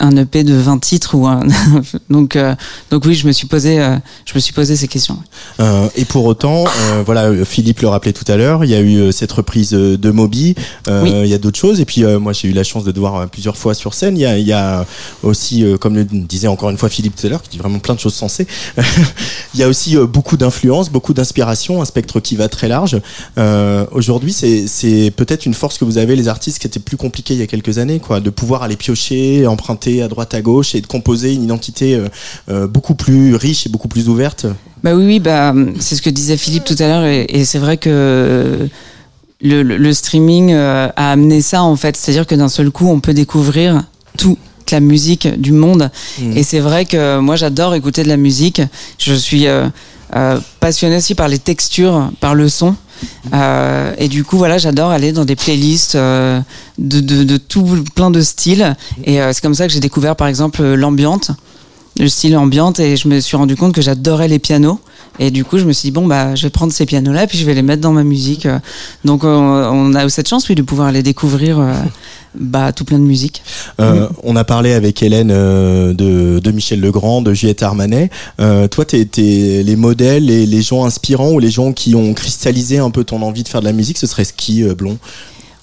Speaker 8: un EP de 20 titres ou un donc euh, donc oui, je me suis posé euh, je me suis posé ces questions.
Speaker 2: Euh, et pour autant, euh, voilà, Philippe le rappelait tout à l'heure, il y a eu euh, cette reprise euh, de Moby, euh,
Speaker 8: Oui.
Speaker 2: il y a d'autres choses. Et puis euh, moi, j'ai eu la chance de te voir plusieurs fois sur scène. Il y a, il y a aussi, euh, comme le disait encore une fois Philippe tout à l'heure, qui dit vraiment plein de choses sensées. il y a aussi beaucoup d'influence, beaucoup d'inspiration, un spectre qui va très large. Euh, Aujourd'hui, c'est c'est peut-être une force que vous avez les artistes qui était plus compliqué il y a quelques années, quoi, de pouvoir aller piocher, emprunter à droite à gauche et de composer une identité euh, euh, beaucoup plus riche et beaucoup plus ouverte.
Speaker 8: Bah oui, oui, bah c'est ce que disait Philippe tout à l'heure, et, et c'est vrai que le, le- le streaming euh, a amené ça en fait, c'est-à-dire que d'un seul coup, on peut découvrir toute la musique du monde,
Speaker 2: Mhm.
Speaker 8: et c'est vrai que moi j'adore écouter de la musique. Je suis euh, euh, passionnée aussi par les textures, par le son. Euh, et du coup, voilà, j'adore aller dans des playlists euh, de, tout plein de styles. Et euh, c'est comme ça que j'ai découvert, par exemple, l'ambiante, le style ambiante, et je me suis rendu compte que j'adorais les pianos. Et du coup, je me suis dit bon bah, je vais prendre ces pianos-là, puis je vais les mettre dans ma musique. Donc, on a eu cette chance, oui, de pouvoir aller découvrir euh, bah tout plein de musique.
Speaker 2: Euh, on a parlé avec Hélène euh, de, de Michel Legrand, de Juliette Armanet. Euh, toi, t'es, t'es les modèles, les, les gens inspirants ou les gens qui ont cristallisé un peu ton envie de faire de la musique, ce serait qui, Blond?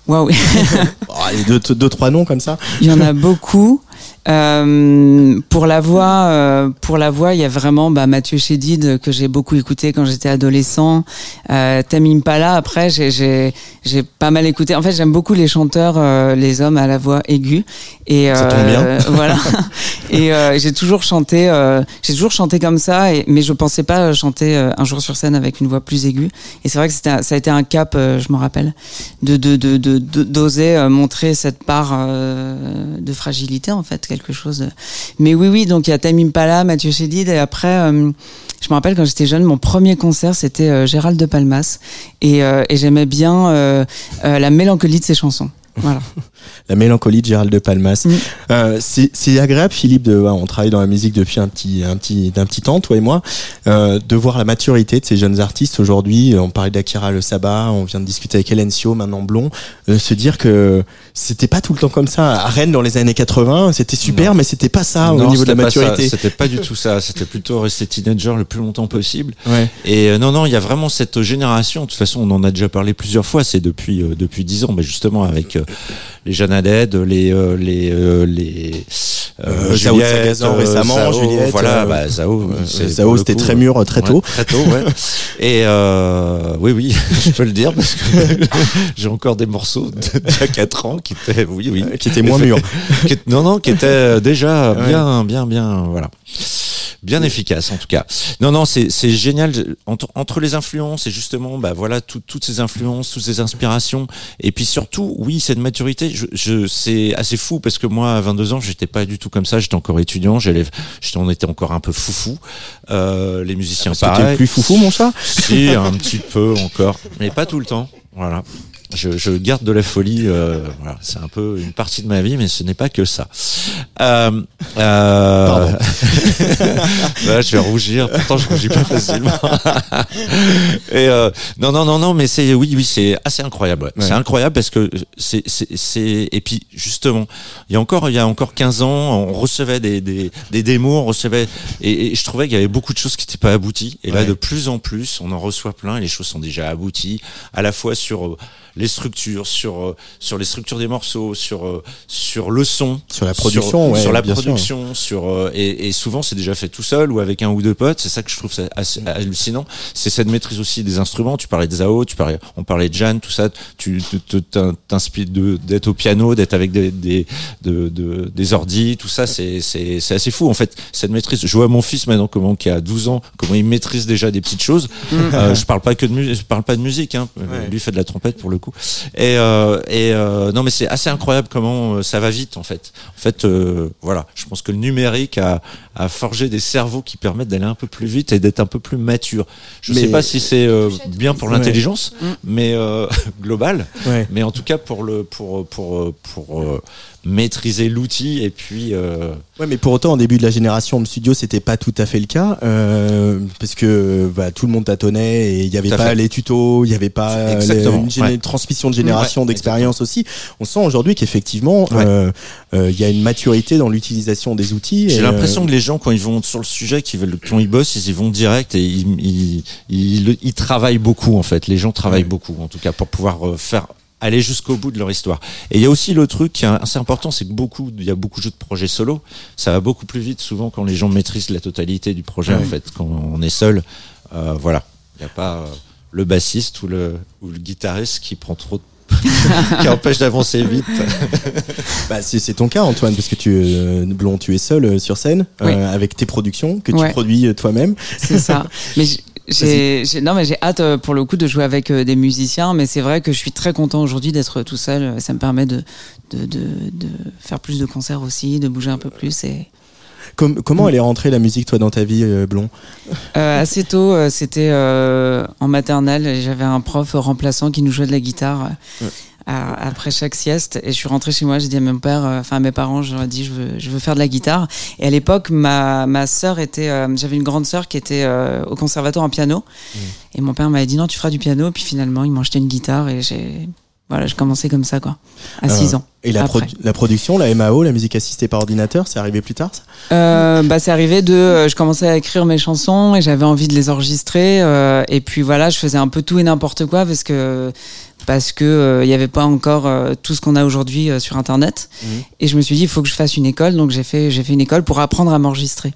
Speaker 8: Waouh,
Speaker 2: oh, allez, deux, deux, trois noms comme ça.
Speaker 8: il y en a beaucoup. Euh, pour la voix, euh, pour la voix, il y a vraiment bah, Mathieu Chédid que j'ai beaucoup écouté quand j'étais adolescent. Euh, Tamim Pala. Après, j'ai pas mal écouté. En fait, j'aime beaucoup les chanteurs, euh, les hommes à la voix aiguë. Et
Speaker 2: Ça tombe bien.
Speaker 8: voilà. et euh, j'ai toujours chanté, euh, j'ai toujours chanté comme ça. Et, mais je pensais pas chanter euh, un jour sur scène avec une voix plus aiguë. Et c'est vrai que un- ça a été un cap, euh, je me rappelle, de de de de de- d'oser euh, montrer cette part euh, de fragilité en fait, quelque Mais oui, oui. Donc il y a Tamim Pala, Mathieu Chédid, et après. euh, je me rappelle quand j'étais jeune, mon premier concert c'était euh, Gérald de Palmas et, euh, et j'aimais bien la mélancolie de ses chansons. Voilà.
Speaker 2: La mélancolie de Gérald de Palmas.
Speaker 8: Mm.
Speaker 2: Euh, c'est agréable, Philippe. De, on travaille dans la musique depuis un petit, un petit, d'un petit temps, toi et moi, euh, de voir la maturité de ces jeunes artistes aujourd'hui. On parlait d'Akira Le Sabah, on vient de discuter avec Elencio, maintenant Blond, euh, se dire que c'était pas tout le temps comme ça. À Rennes dans les années 80, c'était super, mais c'était pas ça
Speaker 3: Non,
Speaker 2: au niveau de la maturité.
Speaker 3: C'était pas du tout ça. C'était plutôt rester teenager le plus longtemps possible.
Speaker 2: Ouais.
Speaker 3: Et euh, non, non, il y a vraiment cette génération. De toute façon, on en a déjà parlé plusieurs fois. C'est depuis euh, depuis dix ans, mais justement avec euh, les Jeanne les euh, les euh, les
Speaker 2: Euh, Zao de Sagazan récemment, Juliette,
Speaker 3: Voilà,
Speaker 2: euh,
Speaker 3: bah, Zao.
Speaker 2: euh,
Speaker 3: c'est
Speaker 2: Zao, c'était très
Speaker 3: euh,
Speaker 2: mûr, très
Speaker 3: ouais,
Speaker 2: tôt.
Speaker 3: très tôt, ouais. Et euh, oui, oui, je peux le dire parce que j'ai encore des morceaux d'il y a 4 ans qui étaient, oui, oui,
Speaker 2: Euh, qui étaient moins mûrs.
Speaker 3: non, non, qui étaient déjà bien, bien, bien, voilà. Bien efficace en tout cas. Non, non, c'est c'est génial entre, entre les influences et justement, bah voilà, tout- toutes ces influences, toutes ces inspirations, et puis surtout, oui, cette maturité. Je, je c'est assez fou parce que moi, à 22 ans, j'étais pas du tout comme ça. J'étais encore étudiant, j'allais, on était encore un peu foufou. Euh, les musiciens, pareil.
Speaker 2: plus foufou, mon chat?
Speaker 3: Si, un petit peu encore, mais pas tout le temps. Voilà. Je, je garde de la folie. euh, voilà, c'est un peu une partie de ma vie, mais ce n'est pas que ça. Euh, euh, je vais rougir. Pourtant, je rougis pas facilement. Et euh, non, non, non, non, mais c'est oui, oui, c'est assez incroyable. ouais.
Speaker 2: Ouais.
Speaker 3: C'est incroyable parce que c'est, c'est, et puis justement, il y a encore, il y a encore 15 ans, on recevait des des, des démos, on recevait et, et je trouvais qu'il y avait beaucoup de choses qui n'étaient pas abouties. Et là,
Speaker 2: Ouais.
Speaker 3: de plus en plus, on en reçoit plein et les choses sont déjà abouties, à la fois sur euh, les structures, sur euh, sur les structures des morceaux, sur euh, sur le son,
Speaker 2: Sur la production,
Speaker 3: sur,
Speaker 2: ouais,
Speaker 3: sur la
Speaker 2: sûr.
Speaker 3: production, sur euh, et, et souvent c'est déjà fait tout seul ou avec un ou deux potes. C'est ça que je trouve assez hallucinant. C'est cette maîtrise aussi des instruments. Tu parlais de Zao, tu parlais, on parlait de Jeanne, tout ça. Tu tu- tu- t'in- t'inspires d'être au piano, d'être avec des des de, de- des ordis, tout ça. C'est c'est c'est assez fou en fait. Cette maîtrise. Je vois mon fils maintenant comment qui a 12 ans, comment il maîtrise déjà des petites choses. Euh, je parle pas que de musique, je parle pas de musique. Hein. Lui fait de la trompette pour le Et euh, euh, non mais c'est assez incroyable comment euh, ça va vite en fait. En fait, voilà, je pense que le numérique a, a forgé des cerveaux qui permettent d'aller un peu plus vite et d'être un peu plus mature. Je
Speaker 2: Mais-
Speaker 3: sais pas si c'est euh, bien pour
Speaker 2: Ouais.
Speaker 3: l'intelligence, mais euh, global.
Speaker 2: Ouais.
Speaker 3: Mais en tout cas pour le pour pour pour, euh, maîtriser l'outil et puis euh,
Speaker 2: Ouais, mais pour autant, au début de la génération home studio, c'était pas tout à fait le cas, euh, parce que bah, tout le monde tâtonnait et il y avait
Speaker 3: à
Speaker 2: pas
Speaker 3: fait.
Speaker 2: les tutos, il y avait pas une, transmission de génération
Speaker 3: Ouais,
Speaker 2: d'expérience aussi. On sent aujourd'hui qu'effectivement,
Speaker 3: Ouais.
Speaker 2: euh, euh, il y a une maturité dans l'utilisation des outils.
Speaker 3: J'ai l'impression
Speaker 2: euh,
Speaker 3: que les gens, quand ils vont sur le sujet, qu'ils veulent, quand ils bossent, ils y vont direct et ils, ils, ils, ils travaillent beaucoup en fait. Les gens travaillent beaucoup, en tout cas, pour pouvoir euh, faire aller jusqu'au bout de leur histoire. Et il y a aussi le truc qui est assez important, c'est que beaucoup, il y a beaucoup de jeux de projets solo. Ça va beaucoup plus vite souvent quand les gens maîtrisent la totalité du projet en fait. Quand on est seul, euh, voilà, il n'y a pas euh, le bassiste ou le ou le guitariste qui prend trop de qui empêche d'avancer vite.
Speaker 2: bah, c'est ton cas, Antoine, parce que tu, euh, Blond, tu es seul euh, sur scène
Speaker 8: Oui.
Speaker 2: euh, avec tes productions que
Speaker 8: Ouais.
Speaker 2: tu produis euh, toi-même.
Speaker 8: C'est ça. Mais j'ai, j'ai- non, mais j'ai hâte euh, pour le coup de jouer avec euh, des musiciens. Mais c'est vrai que je suis très content aujourd'hui d'être tout seul. Ça me permet de, de, de, de faire plus de concerts aussi, de bouger un peu plus. Et
Speaker 2: Com- comment elle est rentrée la musique, toi, dans ta vie, euh, Blond?
Speaker 8: Euh, assez tôt, euh, c'était euh, en maternelle. et J'avais un prof remplaçant qui nous jouait de la guitare. euh, à- après chaque sieste. Et je suis rentrée chez moi j'ai dit à mon père euh, enfin à mes parents je leur ai dit je veux je veux faire de la guitare. Et à l'époque ma ma sœur était euh, j'avais une grande sœur qui était euh, au conservatoire en piano. Et mon père m'avait dit non tu feras du piano. Puis finalement il m'a acheté une guitare et j'ai voilà j'ai commencé comme ça quoi à 6
Speaker 2: Euh,
Speaker 8: ans
Speaker 2: Et la, la production, la MAO, la musique assistée par ordinateur, c'est arrivé plus tard ça?
Speaker 8: Euh, bah, c'est arrivé de, euh, je commençais à écrire mes chansons et j'avais envie de les enregistrer. et puis voilà, je faisais un peu tout et n'importe quoi parce que parce que il n'y avait pas encore tout ce qu'on a aujourd'hui sur Internet.
Speaker 2: Mhm.
Speaker 8: Et je me suis dit, il faut que je fasse une école. Donc j'ai fait, j'ai fait une école pour apprendre à m'enregistrer.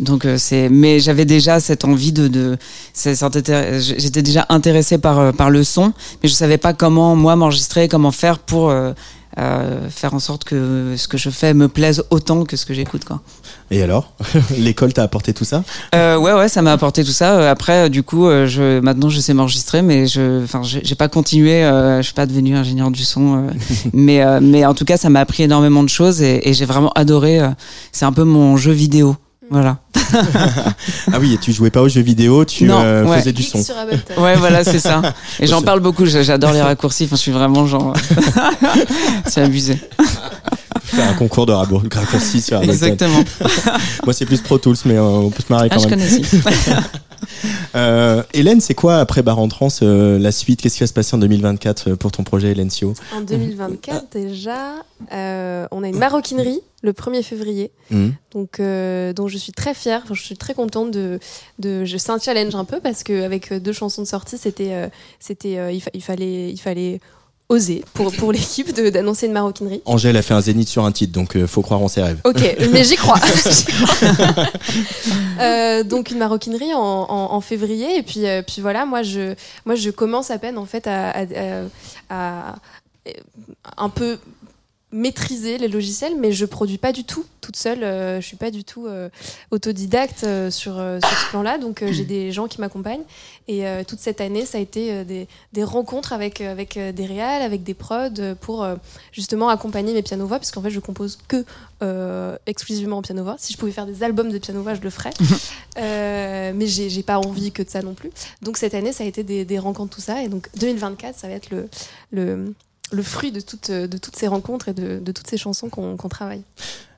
Speaker 8: Donc euh, c'est, mais j'avais déjà cette envie de, de j'étais déjà intéressée par euh, par le son, mais je savais pas comment moi m'enregistrer, comment faire pour euh, euh, faire en sorte que ce que je fais me plaise autant que ce que j'écoute quoi.
Speaker 2: Et alors? L'école t'a apporté tout ça?
Speaker 8: Euh, ouais, ouais, ça m'a apporté tout ça. Après, du coup, je, maintenant, je sais m'enregistrer, mais je, enfin, j'ai j'ai pas continué. Euh, je suis pas devenu ingénieur du son, euh, mais, euh, mais en tout cas, ça m'a appris énormément de choses et, et j'ai vraiment adoré. euh, C'est un peu mon jeu vidéo. Voilà.
Speaker 2: Ah oui, et tu jouais pas aux jeux vidéo, tu
Speaker 8: Non,
Speaker 2: euh,
Speaker 8: ouais.
Speaker 2: faisais du son.
Speaker 8: Ouais, voilà, c'est ça. Et j'en parle beaucoup. j'a- J'adore les raccourcis. Enfin, je suis vraiment genre. c'est abusé.
Speaker 2: Faire un concours de raccourcis sur Ableton.
Speaker 8: Exactement.
Speaker 2: Moi, c'est plus Pro Tools, mais euh, on peut se marrer
Speaker 8: Ah,
Speaker 2: quand
Speaker 8: je
Speaker 2: même.
Speaker 8: connais aussi.
Speaker 2: Euh, Hélène, c'est quoi après Bar en euh, la suite? Qu'est-ce qui va se passer en 2024 euh, pour ton projet Hélène Sio?
Speaker 6: En 2024, déjà, euh, on a une maroquinerie le 1er février,
Speaker 2: Mhm.
Speaker 6: donc, dont je suis très fière. Enfin, je suis très contente de. de je- c'est un challenge un peu parce qu'avec deux chansons de sortie, c'était, c'était, il, fa- il fallait, il fallait oser pour, pour l'équipe de- d'annoncer une maroquinerie.
Speaker 2: Angèle a fait un zénith sur un titre, donc euh, faut croire en ses rêves.
Speaker 6: Ok, mais j'y crois. Euh, donc une maroquinerie en, en- en février et puis euh, puis voilà, moi je moi je commence à peine en fait à, à- à- à- un peu maîtriser les logiciels, mais je produis pas du tout toute seule. euh, je suis pas du tout euh, autodidacte euh, sur euh, sur ce plan-là, donc j'ai des gens qui m'accompagnent. Et toute cette année, ça a été des, des rencontres avec avec des réals, avec des prods pour justement accompagner mes piano voix, parce qu'en fait, je compose que exclusivement en piano voix. Si je pouvais faire des albums de piano voix, je le ferais. Mais j'ai j'ai pas envie que de ça non plus. Donc cette année, ça a été des, des rencontres, tout ça. Et donc 2024, ça va être le, le, le fruit de, toutes de toutes ces rencontres et de, toutes ces chansons qu'on travaille.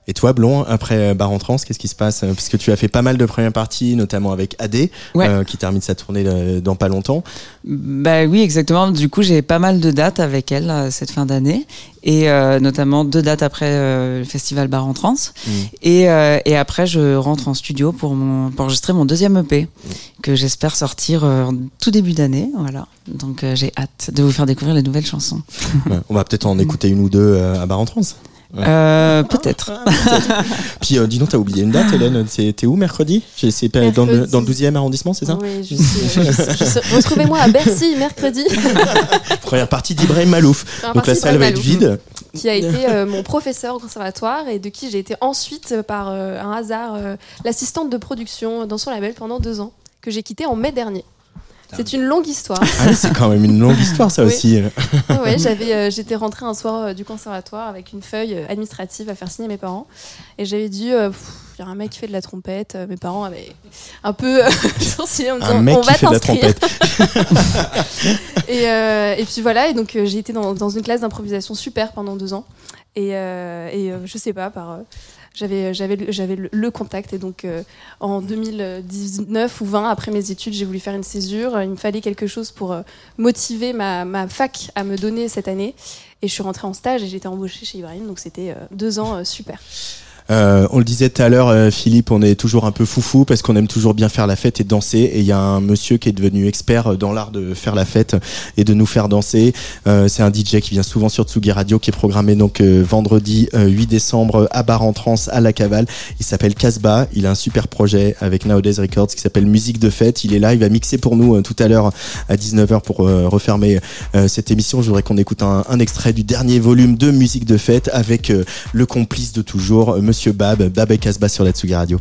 Speaker 2: Et toi, Blond, après euh, Bar en Trans, qu'est-ce qui se passe Euh, Puisque tu as fait pas mal de premières parties, notamment avec AD,
Speaker 8: Ouais.
Speaker 2: euh, qui termine sa tournée euh, dans pas longtemps.
Speaker 8: Bah oui, exactement. Du coup, j'ai pas mal de dates avec elle cette fin d'année, et euh, notamment deux dates après euh, le festival Bar en Trans.
Speaker 2: Mm.
Speaker 8: Et, et après, je rentre en studio pour, mon, pour enregistrer mon deuxième EP, que j'espère sortir en tout début d'année. Voilà. Donc j'ai hâte de vous faire découvrir les nouvelles chansons.
Speaker 2: Ouais, on va peut-être en écouter une ou deux à Bar en Trans. Ouais.
Speaker 8: Euh, Peut-être.
Speaker 2: Puis euh, dis donc, t'as oublié une date, Hélène T'es où mercredi? C'est pas dans le, dans le 12e arrondissement, c'est ça?
Speaker 6: Oui, je suis. Retrouvez-moi à Bercy mercredi,
Speaker 2: Première partie d'Ibrahim Malouf.
Speaker 6: Première
Speaker 2: Donc la salle va être vide.
Speaker 6: qui a été euh, mon professeur au conservatoire et de qui j'ai été ensuite, euh, par euh, un hasard, euh, l'assistante de production dans son label pendant deux ans, que j'ai quitté en mai dernier. C'est une longue histoire.
Speaker 2: Ah oui, c'est quand même une longue histoire, ça
Speaker 6: Oui.
Speaker 2: aussi.
Speaker 6: Ah ouais, j'avais, euh, j'étais rentrée un soir euh, du conservatoire avec une feuille euh, administrative à faire signer mes parents. Et j'avais dit, euh, il y a un mec qui fait de la trompette. Mes parents avaient un peu sourcillé en me disant,
Speaker 2: Un mec
Speaker 6: on
Speaker 2: qui
Speaker 6: va
Speaker 2: fait de la
Speaker 6: t'inscrire.
Speaker 2: trompette.
Speaker 6: et, et puis voilà, et donc j'ai été dans, dans une classe d'improvisation super pendant deux ans. Et, euh, et euh, je sais pas, par, j'avais, j'avais, le- le, contact. Et donc euh, en 2019 ou 20, après mes études, j'ai voulu faire une césure. Il me fallait quelque chose pour euh, motiver ma, ma fac à me donner cette année. Et je suis rentrée en stage et été embauchée chez Ibrahim. Donc c'était euh, deux ans euh, super.
Speaker 2: Euh, on le disait tout à l'heure, euh, Philippe, on est toujours un peu foufou parce qu'on aime toujours bien faire la fête et danser. Et il y a un monsieur qui est devenu expert euh, dans l'art de faire la fête et de nous faire danser. Euh, c'est un DJ qui vient souvent sur Tsugi Radio, qui est programmé donc euh, vendredi euh, 8 décembre à Bar en Trans à la Cavale. Il s'appelle Casbah. Il a un super projet avec Nowadays Records qui s'appelle Musique de fête. Il est là, il va mixer pour nous tout à l'heure à 19h pour refermer cette émission. Je voudrais qu'on écoute un, un extrait du dernier volume de Musique de fête avec le complice de toujours, euh, Monsieur Bab, Bab et Casbah sur la Tsugi Radio.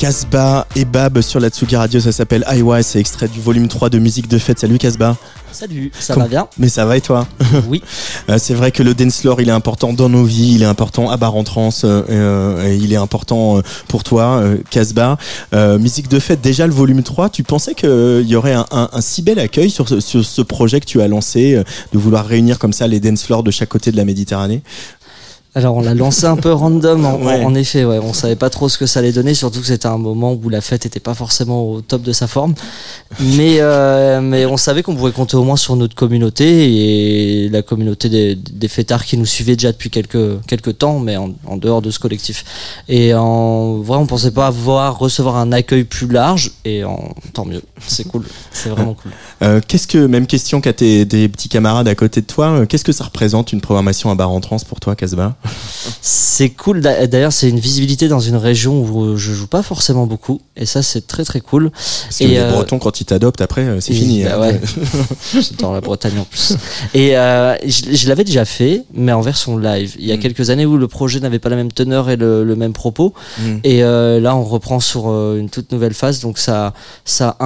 Speaker 2: Casbah et Bab sur la Tsugi Radio, ça s'appelle IY, c'est extrait du volume 3 de musique de fête. Salut Casbah.
Speaker 9: Salut, ça va bien
Speaker 2: Mais ça va et toi
Speaker 9: Oui.
Speaker 2: Euh, C'est vrai que le dance floor, il est important dans nos vies, il est important à Bar en Trans, euh, euh, et il est important pour toi, Casbah. Euh, musique de fête, déjà le volume 3, tu pensais qu'il y aurait un, un- un si bel accueil sur ce, sur ce projet que tu as lancé, euh, de vouloir réunir comme ça les dance floors de chaque côté de la Méditerranée?
Speaker 9: Alors on l'a lancé un peu random, en,
Speaker 2: Ouais.
Speaker 9: en effet, ouais. on savait pas trop ce que ça allait donner, surtout que c'était un moment où la fête était pas forcément au top de sa forme. Mais, euh, mais on savait qu'on pouvait compter au moins sur notre communauté et la communauté des, des fêtards qui nous suivaient déjà depuis quelques, quelques temps, mais en, en dehors de ce collectif. Et en vrai, on pensait pas avoir, recevoir un accueil plus large, et en, tant mieux, c'est cool, c'est vraiment cool.
Speaker 2: Euh, qu'est-ce que, même question qu'à tes des petits camarades à côté de toi, euh, qu'est-ce que ça représente une programmation à Bar en Trans pour toi, Casbah?
Speaker 9: C'est cool. D'a- D'ailleurs, c'est une visibilité dans une région où je joue pas forcément beaucoup, et ça, c'est très très cool.
Speaker 2: Parce que
Speaker 9: Et,
Speaker 2: les
Speaker 9: euh,
Speaker 2: Bretons, quand ils t'adoptent, après, euh, c'est fini.
Speaker 9: bah
Speaker 2: hein.
Speaker 9: ouais. J'adore la Bretagne en plus. Et euh, je, je l'avais déjà fait, mais en version live. Il y a
Speaker 2: Mm.
Speaker 9: quelques années où le projet n'avait pas la même teneur et le, le même propos.
Speaker 2: Mm.
Speaker 9: Et euh, là, on reprend sur euh, une toute nouvelle phase. Donc ça, ça,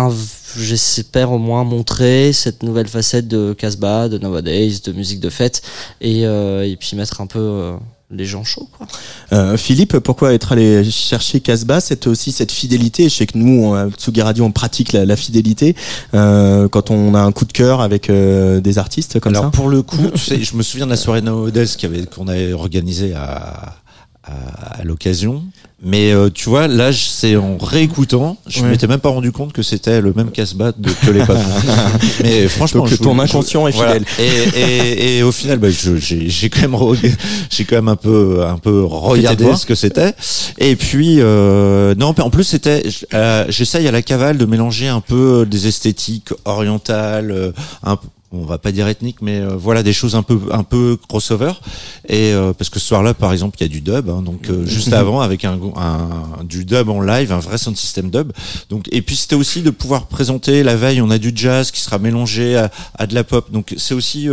Speaker 9: j'espère au moins montrer cette nouvelle facette de Casbah, de Nowadays, de musique de fête, et, euh, et puis mettre un peu euh, les gens chauds. Quoi.
Speaker 2: Euh, Philippe, pourquoi être allé chercher Casbah C'est aussi cette fidélité? Je sais que nous, on- à Tsugi Radio, on pratique la, la fidélité euh, quand on a un coup de cœur avec euh, des artistes comme
Speaker 3: Alors
Speaker 2: ça.
Speaker 3: pour le coup, tu sais, je me souviens de la soirée Nowadays qu'on avait organisée à à, à l'occasion. Mais euh, tu vois, là, je- c'est en réécoutant, je
Speaker 2: Ouais.
Speaker 3: m'étais même pas rendu compte que c'était le même casse-bat de que l'époque. Mais franchement,
Speaker 2: Donc,
Speaker 3: je-
Speaker 2: ton
Speaker 3: je-
Speaker 2: inconscient est
Speaker 3: voilà.
Speaker 2: fidèle.
Speaker 3: Et, et, et au final, bah, je- j'ai quand même re- j'ai quand même un peu un peu regardé ce que c'était. Et puis euh, non, en plus c'était, euh, j'essaye à la cavale de mélanger un peu des esthétiques orientales, euh, un peu- on va pas dire ethnique, mais euh, voilà des choses un peu un peu crossover. Et euh, parce que ce soir-là, par exemple, il y a du dub, hein, donc euh, juste avant avec un, un du dub en live, un vrai sound system dub. Donc et puis c'était aussi de pouvoir présenter la veille, on a du jazz qui sera mélangé à, à de la pop. Donc c'est aussi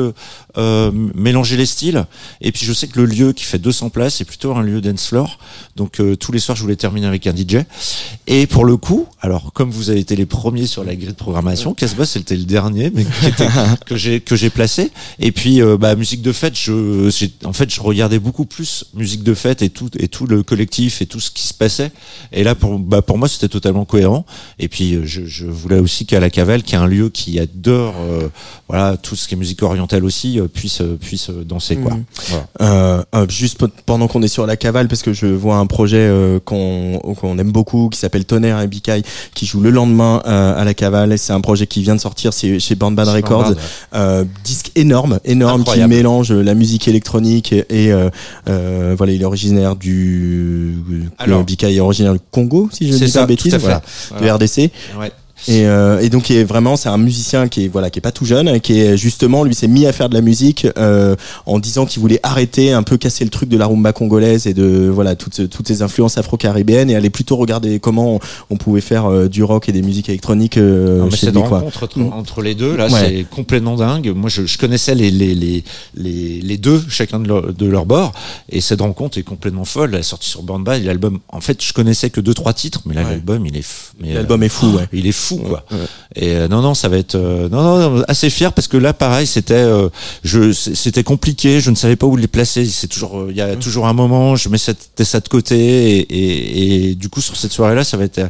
Speaker 3: euh, mélanger les styles. Et puis je sais que le lieu qui fait 200 places c'est plutôt un lieu dance floor. Donc euh, tous les soirs, je voulais terminer avec un DJ. Et pour le coup, alors comme vous avez été les premiers sur la grille de programmation, Casbah c'était le dernier, mais qui était- que j'ai que j'ai placé. Et puis euh, bah musique de fête, je en fait je regardais beaucoup plus musique de fête et tout et tout le collectif et tout ce qui se passait. Et là pour bah pour moi c'était totalement cohérent. Et puis euh, je, je voulais aussi qu'à la Cavale, qui est un lieu qui adore euh, voilà tout ce qui est musique orientale aussi, puisse euh, puisse euh, danser quoi. Voilà.
Speaker 2: Euh, euh, juste pe- pendant qu'on est sur la cavale, parce que je vois un projet euh, qu'on qu'on aime beaucoup, qui s'appelle Tonnerre et Bicaille, qui joue le lendemain euh, à la cavale. Et C'est un projet qui vient de sortir, c'est chez Band Bad
Speaker 3: Chez
Speaker 2: Records.
Speaker 3: Band Bad,
Speaker 2: Euh, disque énorme, énorme,
Speaker 3: Incroyable.
Speaker 2: qui mélange la musique électronique et, et, euh, euh, voilà, il est originaire du.
Speaker 3: Alors.
Speaker 2: Bicaille est originaire du Congo, si je ne dis pas
Speaker 3: ça,
Speaker 2: de
Speaker 3: fait.
Speaker 2: voilà,
Speaker 3: Voilà.
Speaker 2: du RDC.
Speaker 3: Ouais.
Speaker 2: Et, euh, et donc est vraiment c'est un musicien qui est voilà qui est pas tout jeune qui est justement lui s'est mis à faire de la musique euh, en disant qu'il voulait arrêter un peu casser le truc de la rumba congolaise et de voilà toutes toutes ces influences afro-caribéennes et aller plutôt regarder comment on, on pouvait faire euh, du rock et des musiques électroniques euh,
Speaker 3: Non, mais
Speaker 2: chez
Speaker 3: cette
Speaker 2: lui
Speaker 3: rencontre entre, entre les deux là
Speaker 2: Ouais.
Speaker 3: c'est complètement dingue moi je, je connaissais les, les, les, les, les deux chacun de leur, de leur bord et cette rencontre est complètement folle elle est sortie sur Bandba et l'album en fait je connaissais que deux trois titres mais là
Speaker 2: Ouais.
Speaker 3: l'album il est mais,
Speaker 2: L'album
Speaker 3: euh,
Speaker 2: est fou ouais.
Speaker 3: il est fou quoi
Speaker 2: Ouais.
Speaker 3: et euh, non non ça va être euh, non, non non assez fier parce que là pareil c'était euh, je c'était compliqué je ne savais pas où les placer c'est toujours euh, il y a toujours un moment je mets cette, ça de côté et, et, et du coup sur cette soirée là ça va être euh,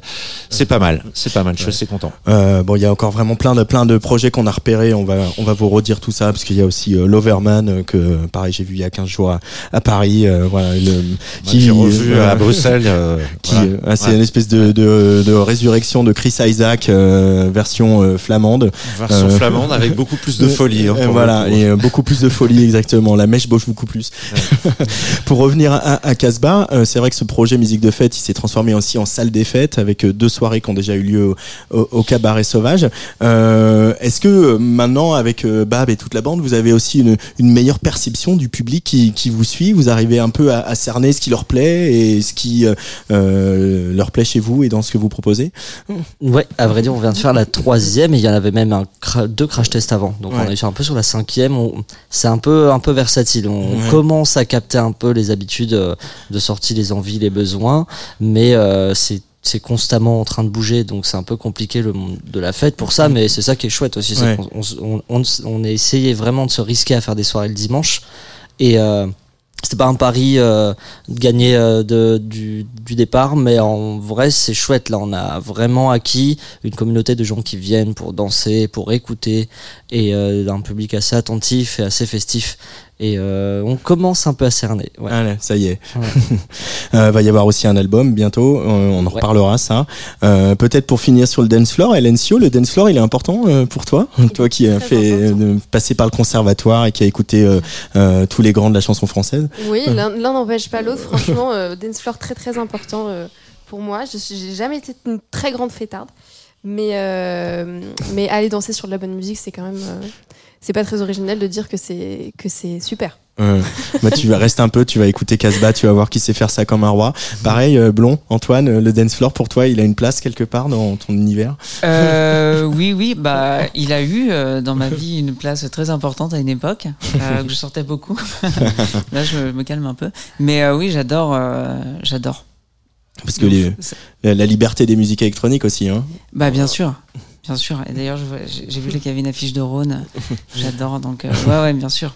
Speaker 3: c'est pas mal c'est pas mal je suis assez content
Speaker 2: Euh, bon, il y a encore vraiment plein de plein de projets qu'on a repérés. On va on va vous redire tout ça parce qu'il y a aussi Loverman que pareil j'ai vu il y a 15 jours à, à Paris. euh, voilà, le,
Speaker 3: Moi, j'ai revu à Bruxelles
Speaker 2: qui
Speaker 3: voilà.
Speaker 2: c'est
Speaker 3: Ouais.
Speaker 2: une espèce de, de, de résurrection de Chris Isaac version euh, flamande.
Speaker 3: version
Speaker 2: Euh,
Speaker 3: flamande avec beaucoup plus de folie. hein,
Speaker 2: Euh, voilà, et euh, beaucoup plus de folie, exactement. La mèche bosse beaucoup plus. Pour revenir à, à Casbah, euh, c'est vrai que ce projet musique de fête, il s'est transformé aussi en salle des fêtes avec euh, deux soirées qui ont déjà eu lieu au, au- au cabaret sauvage. Euh, Est-ce que euh, maintenant, avec euh, Bab et toute la bande, vous avez aussi une, une meilleure perception du public qui, qui vous suit? Vous arrivez un peu à, à cerner ce qui leur plaît et ce qui euh, euh, leur plaît chez vous et dans ce que vous proposez?
Speaker 9: Ouais, à vrai dire, on vient de faire la troisième et il y en avait même un cra- deux crash tests avant. Donc
Speaker 2: Ouais.
Speaker 9: on est un peu sur la cinquième. C'est un peu un peu versatile. On
Speaker 2: Ouais.
Speaker 9: commence à capter un peu les habitudes euh, de sortie, les envies, les besoins, mais euh, c'est c'est constamment en train de bouger, donc c'est un peu compliqué le monde de la fête pour ça, mais c'est ça qui est chouette aussi. c'est
Speaker 2: Ouais.
Speaker 9: qu'on- On, on, on, on a essayé vraiment de se risquer à faire des soirées le dimanche, et euh, c'était pas un pari euh, de gagner euh, de, du, du départ, mais en vrai c'est chouette. Là, on a vraiment acquis une communauté de gens qui viennent pour danser, pour écouter, et euh, un public assez attentif et assez festif. Et euh, on commence un peu à cerner. Ouais.
Speaker 2: Allez, ça y est.
Speaker 9: Ouais.
Speaker 2: Euh, va y avoir aussi un album bientôt. euh, on en
Speaker 9: Ouais.
Speaker 2: reparlera ça. Euh, Peut-être pour finir sur le dance floor, Elencio, le dance floor, il est important euh, pour toi, toi qui as fait euh, passer par le conservatoire et qui a écouté euh, euh, tous les grands de la chanson française?
Speaker 6: Oui, l'un n'empêche pas l'autre. Franchement, euh, dance floor très très important euh, pour moi. Je j'ai jamais été une très grande fêtarde, mais euh, mais aller danser sur de la bonne musique, c'est quand même euh, c'est pas très original de dire que c'est que c'est super.
Speaker 2: Euh, bah, tu vas rester un peu, tu vas écouter Casbah, tu vas voir qui sait faire ça comme un roi. Pareil, euh, Blond, Antoine, euh, le dance floor pour toi, il a une place quelque part dans ton univers?
Speaker 8: Euh, oui, oui, bah, il a eu euh, dans ma vie une place très importante à une époque, euh, que je sortais beaucoup. Là, je me calme un peu. Mais euh, oui, j'adore, euh, j'adore.
Speaker 2: Parce que les- la, la liberté des musiques électroniques aussi. Hein.
Speaker 8: Bah, bien sûr. Bien sûr. Et d'ailleurs, j'ai vu qu'il y avait une affiche de Rhône. J'adore. Donc, euh, ouais, ouais, bien sûr.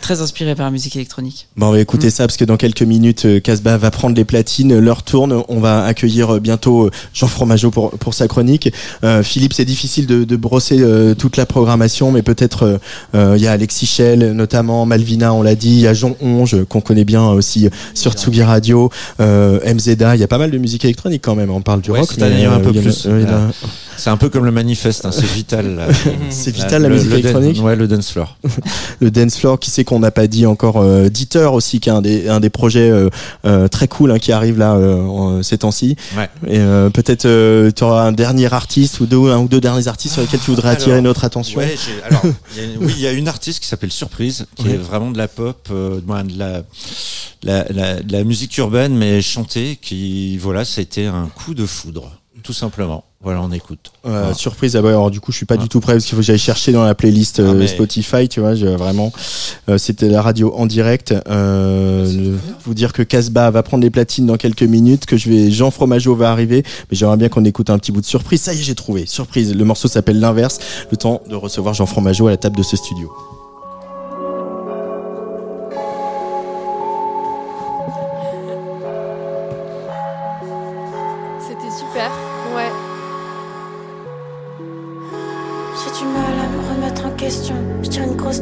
Speaker 8: Très inspiré par la musique électronique.
Speaker 2: Bon, on va écouter
Speaker 8: Mm.
Speaker 2: ça parce que dans quelques minutes, euh, Casbah va prendre les platines. L'heure tourne. On va accueillir euh, bientôt Jean Fromageau pour, pour sa chronique. Euh, Philippe, c'est difficile de, de brosser euh, toute la programmation, mais peut-être euh, il y a Alexis Chel, notamment Malvina, on l'a dit. Il y a Jean Onge, qu'on connaît bien aussi sur Tsugi Radio. Euh, MZA. Il y a pas mal de musique électronique quand même. On parle du
Speaker 3: Ouais,
Speaker 2: rock.
Speaker 3: a un peu plus.
Speaker 2: il y en a-
Speaker 3: C'est un peu comme le manifeste, hein, c'est vital. là.
Speaker 2: C'est vital, la musique
Speaker 3: le
Speaker 2: électronique
Speaker 3: Ouais, le dance floor.
Speaker 2: le dance floor qui c'est qu'on n'a pas dit encore euh, Dieter aussi qui est un des un des projets euh, euh, très cool hein, qui arrive là euh, ces temps-ci
Speaker 3: Ouais.
Speaker 2: et euh, peut-être euh, tu auras un dernier artiste ou deux un ou deux derniers artistes sur lesquels tu voudrais attirer notre attention
Speaker 3: Ouais, j'ai- alors, il y a- oui, il y a une artiste qui s'appelle Surprise, qui est vraiment de la pop, euh, de la, la, la, de la musique urbaine, mais chantée, qui, voilà, ça a été un coup de foudre, tout simplement. Voilà, on écoute.
Speaker 2: Euh,
Speaker 3: Voilà.
Speaker 2: surprise ah ouais, alors du coup je suis pas
Speaker 3: Ah.
Speaker 2: du tout prêt parce qu'il faut que j'aille chercher dans la playlist euh,
Speaker 3: Ah, mais-
Speaker 2: Spotify tu vois je, vraiment. Euh, c'était la radio en direct. Vous dire que Casbah va prendre les platines dans quelques minutes que je vais Jean Fromageau va arriver. Mais j'aimerais bien qu'on écoute un petit bout de surprise. Ça y est j'ai trouvé. Surprise. Le morceau s'appelle l'inverse. Le temps de recevoir Jean Fromageau à la table de ce studio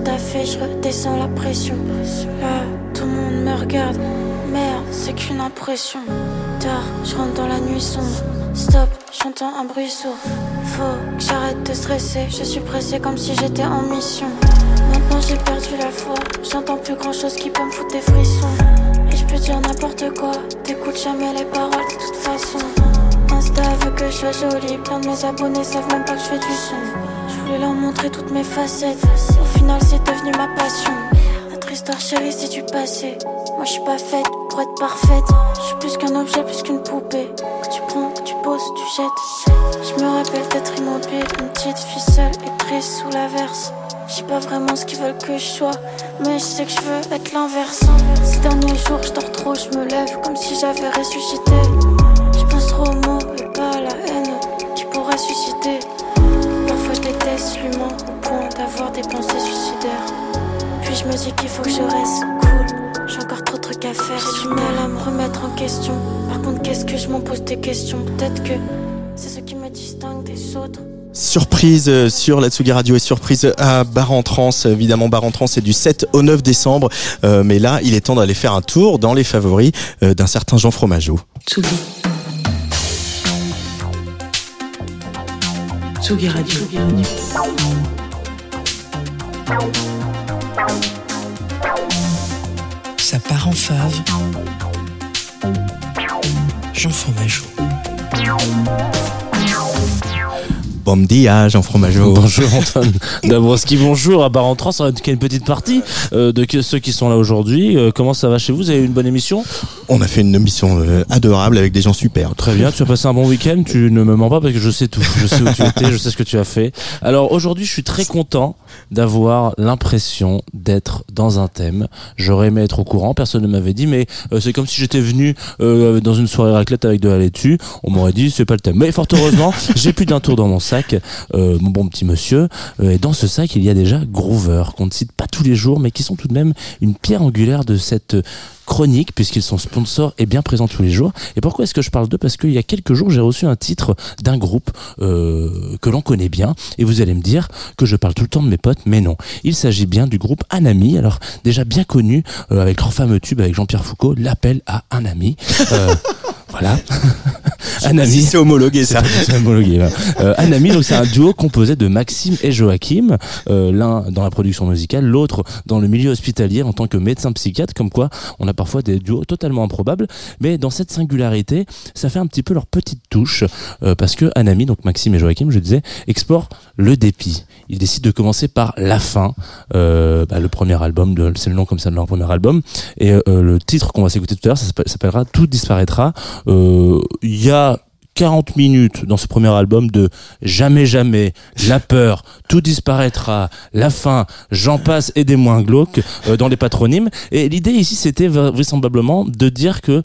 Speaker 4: grosse je redescends la pression. Là, tout le monde me regarde. Merde, c'est qu'une impression. Tard, je rentre dans la nuit sombre. Stop, j'entends un bruit sourd. Faut que j'arrête de stresser. Je suis pressé comme si j'étais en mission. Maintenant j'ai perdu la foi. J'entends plus grand chose qui peut me foutre des frissons. Et je peux dire n'importe quoi. T'écoutes jamais les paroles de toute façon. Insta veut que je sois jolie. Plein de mes abonnés savent même pas que je fais du son. Je voulais leur montrer toutes mes facettes. C'est devenu ma passion. Notre histoire chérie, c'est du passé. Moi, je suis pas faite pour être parfaite. Je suis plus qu'un objet, plus qu'une poupée. Que tu prends, que tu poses, tu jettes. Je me rappelle d'être immobile, une petite fille seule et triste sous l'averse. Je sais pas vraiment ce qu'ils veulent que je sois, mais je sais que je veux être l'inverse. Ces derniers jours, je dors trop, je me lève comme si j'avais ressuscité. Des pensées suicidaires. Puis je me dis qu'il faut que je reste cool. J'ai encore trop de trucs à faire. J'ai du mal à me remettre en question. Par contre, qu'est-ce que je m'en pose des questions? Peut-être que c'est ce qui me distingue des autres.
Speaker 2: Surprise euh, sur la Tsugi Radio et surprise à Bar en Trans. Évidemment, Bar en Trans, c'est du 7 au 9 décembre. Euh, mais là, il est temps d'aller faire un tour dans les favoris euh, d'un certain Jean Fromageau.
Speaker 1: Tsugi. Tsugi Radio. Ça part en fave. Jean Fromageau.
Speaker 2: Bon dia, Jean Fromageau.
Speaker 10: Bonjour Antoine Dabrowski, bonjour à Bar en Trans, ça va être une petite partie euh, de ceux qui sont là aujourd'hui. Euh, comment ça va chez vous? Vous avez eu une bonne émission?
Speaker 2: On a fait une émission euh, adorable avec des gens super.
Speaker 10: Très bien, tu as passé un bon week-end, tu ne me mens pas parce que je sais tout. Je sais où tu étais, je sais ce que tu as fait. Alors aujourd'hui, je suis très content d'avoir l'impression d'être dans un thème. J'aurais aimé être au courant, personne ne m'avait dit, mais c'est comme si j'étais venu dans une soirée raclette avec de la laitue. On m'aurait dit, c'est pas le thème. Mais fort heureusement, j'ai plus d'un tour dans mon sac, euh, mon bon petit monsieur. Euh, et dans ce sac, il y a déjà Groover, qu'on ne cite pas tous les jours, mais qui sont tout de même une pierre angulaire de cette chronique puisqu'ils sont sponsors et bien présents tous les jours. Et pourquoi est-ce que je parle d'eux? Parce qu'il y a quelques jours, j'ai reçu un titre d'un groupe euh, que l'on connaît bien. Et vous allez me dire que je parle tout le temps de mes potes, mais non. Il s'agit bien du groupe Anami. Alors déjà bien connu avec leur fameux tube avec Jean-Pierre Foucault, l'appel à un ami. voilà.
Speaker 2: Si c'est homologué ça.
Speaker 10: C'est homologué. là. Euh, Anami, donc c'est un duo composé de Maxime et Joachim, euh, l'un dans la production musicale, l'autre dans le milieu hospitalier en tant que médecin psychiatre, comme quoi on a parfois des duos totalement improbables, mais dans cette singularité, ça fait un petit peu leur petite touche, euh, parce que Anami, donc Maxime et Joachim, je disais, explorent le dépit. Ils décident de commencer par la fin, euh, bah, le premier album, c'est le nom comme ça de leur premier album, et euh, le titre qu'on va s'écouter tout à l'heure, ça s'appelle- s'appellera Tout disparaîtra. Euh, Il y a 40 minutes dans ce premier album de jamais jamais, la peur, tout disparaîtra, la fin, j'en passe et des moins glauques euh, dans les patronymes. Et l'idée ici c'était vra- vraisemblablement de dire que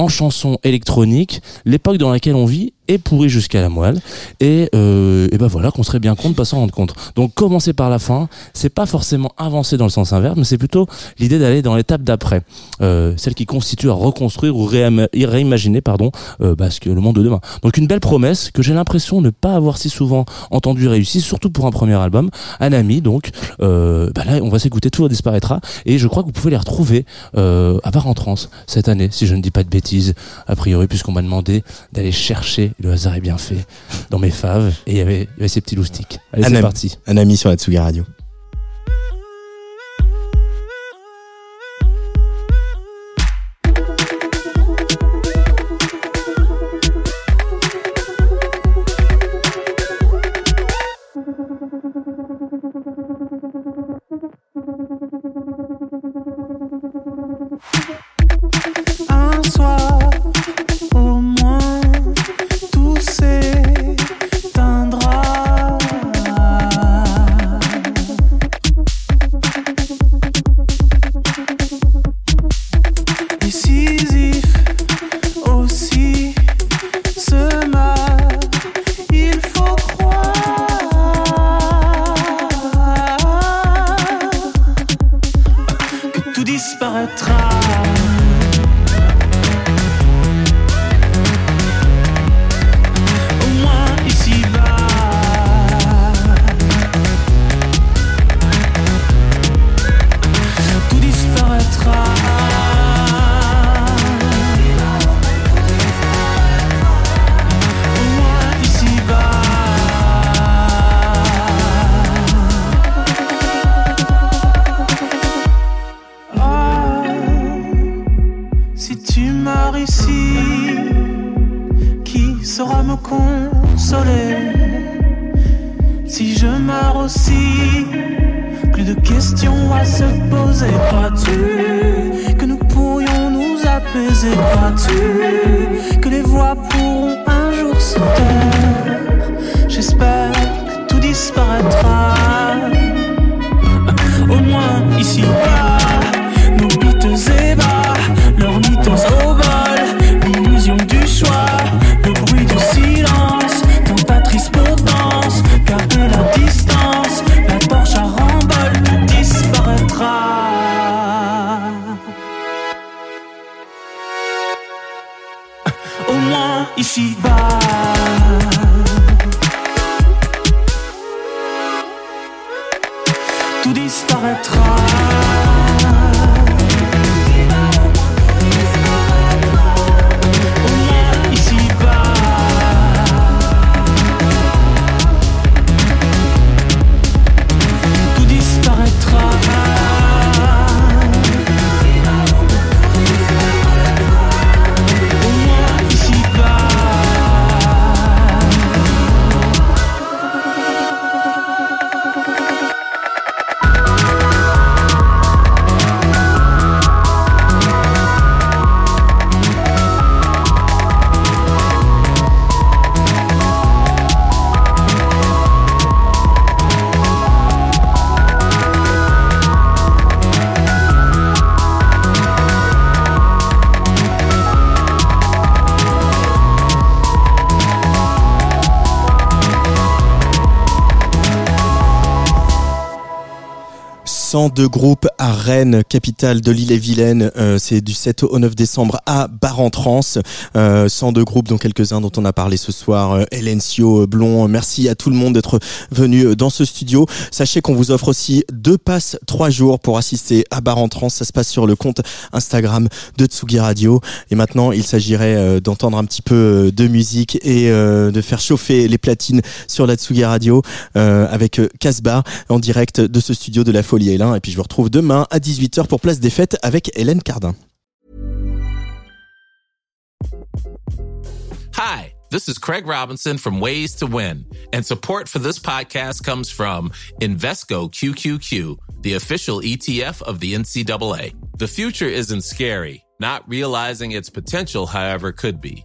Speaker 10: en chanson électronique, l'époque dans laquelle on vit est pourrie jusqu'à la moelle et, euh, et ben voilà qu'on serait bien con de pas s'en rendre compte. Donc commencer par la fin, c'est pas forcément avancer dans le sens inverse, mais c'est plutôt l'idée d'aller dans l'étape d'après, euh, celle qui constitue à reconstruire ou réimaginer pardon euh, bah, que le monde de demain. Donc une belle promesse que j'ai l'impression de ne pas avoir si souvent entendu réussir, surtout pour un premier album. Anami donc, euh, bah là on va s'écouter tout disparaîtra et je crois que vous pouvez les retrouver euh, à part en trans cette année, si je ne dis pas de bêtises, a priori puisqu'on m'a demandé d'aller chercher, le hasard est bien fait, dans mes faves et il y avait, il y avait ces petits loustiques. Allez c'est parti.
Speaker 2: Anami sur la Tsugi Radio.
Speaker 11: Soir,
Speaker 2: 102 groupes à Rennes, capitale de l'île-et-Vilaine. Euh, c'est du 7 au 9 décembre à Bar-en-Trance. Euh, 102 groupes, dont quelques-uns dont on a parlé ce soir. Euh, Elencio, Blond, merci à tout le monde d'être venu dans ce studio. Sachez qu'on vous offre aussi deux passes, trois jours pour assister à Bar-en-Trance. Ça se passe sur le compte Instagram de Tsugi Radio. Et maintenant, il s'agirait euh, d'entendre un petit peu euh, de musique et euh, de faire chauffer les platines sur la Tsugi Radio euh, avec euh, Casbah en direct de ce studio de la Folie Hélène. Et puis je vous retrouve demain à 18h pour Place des Fêtes avec Hélène Cardin.
Speaker 12: Hi, this is Craig Robinson from Ways to Win, and support for this podcast comes from Invesco QQQ, the official ETF of the NCAA. The future isn't scary. Not realizing its potential, however, could be.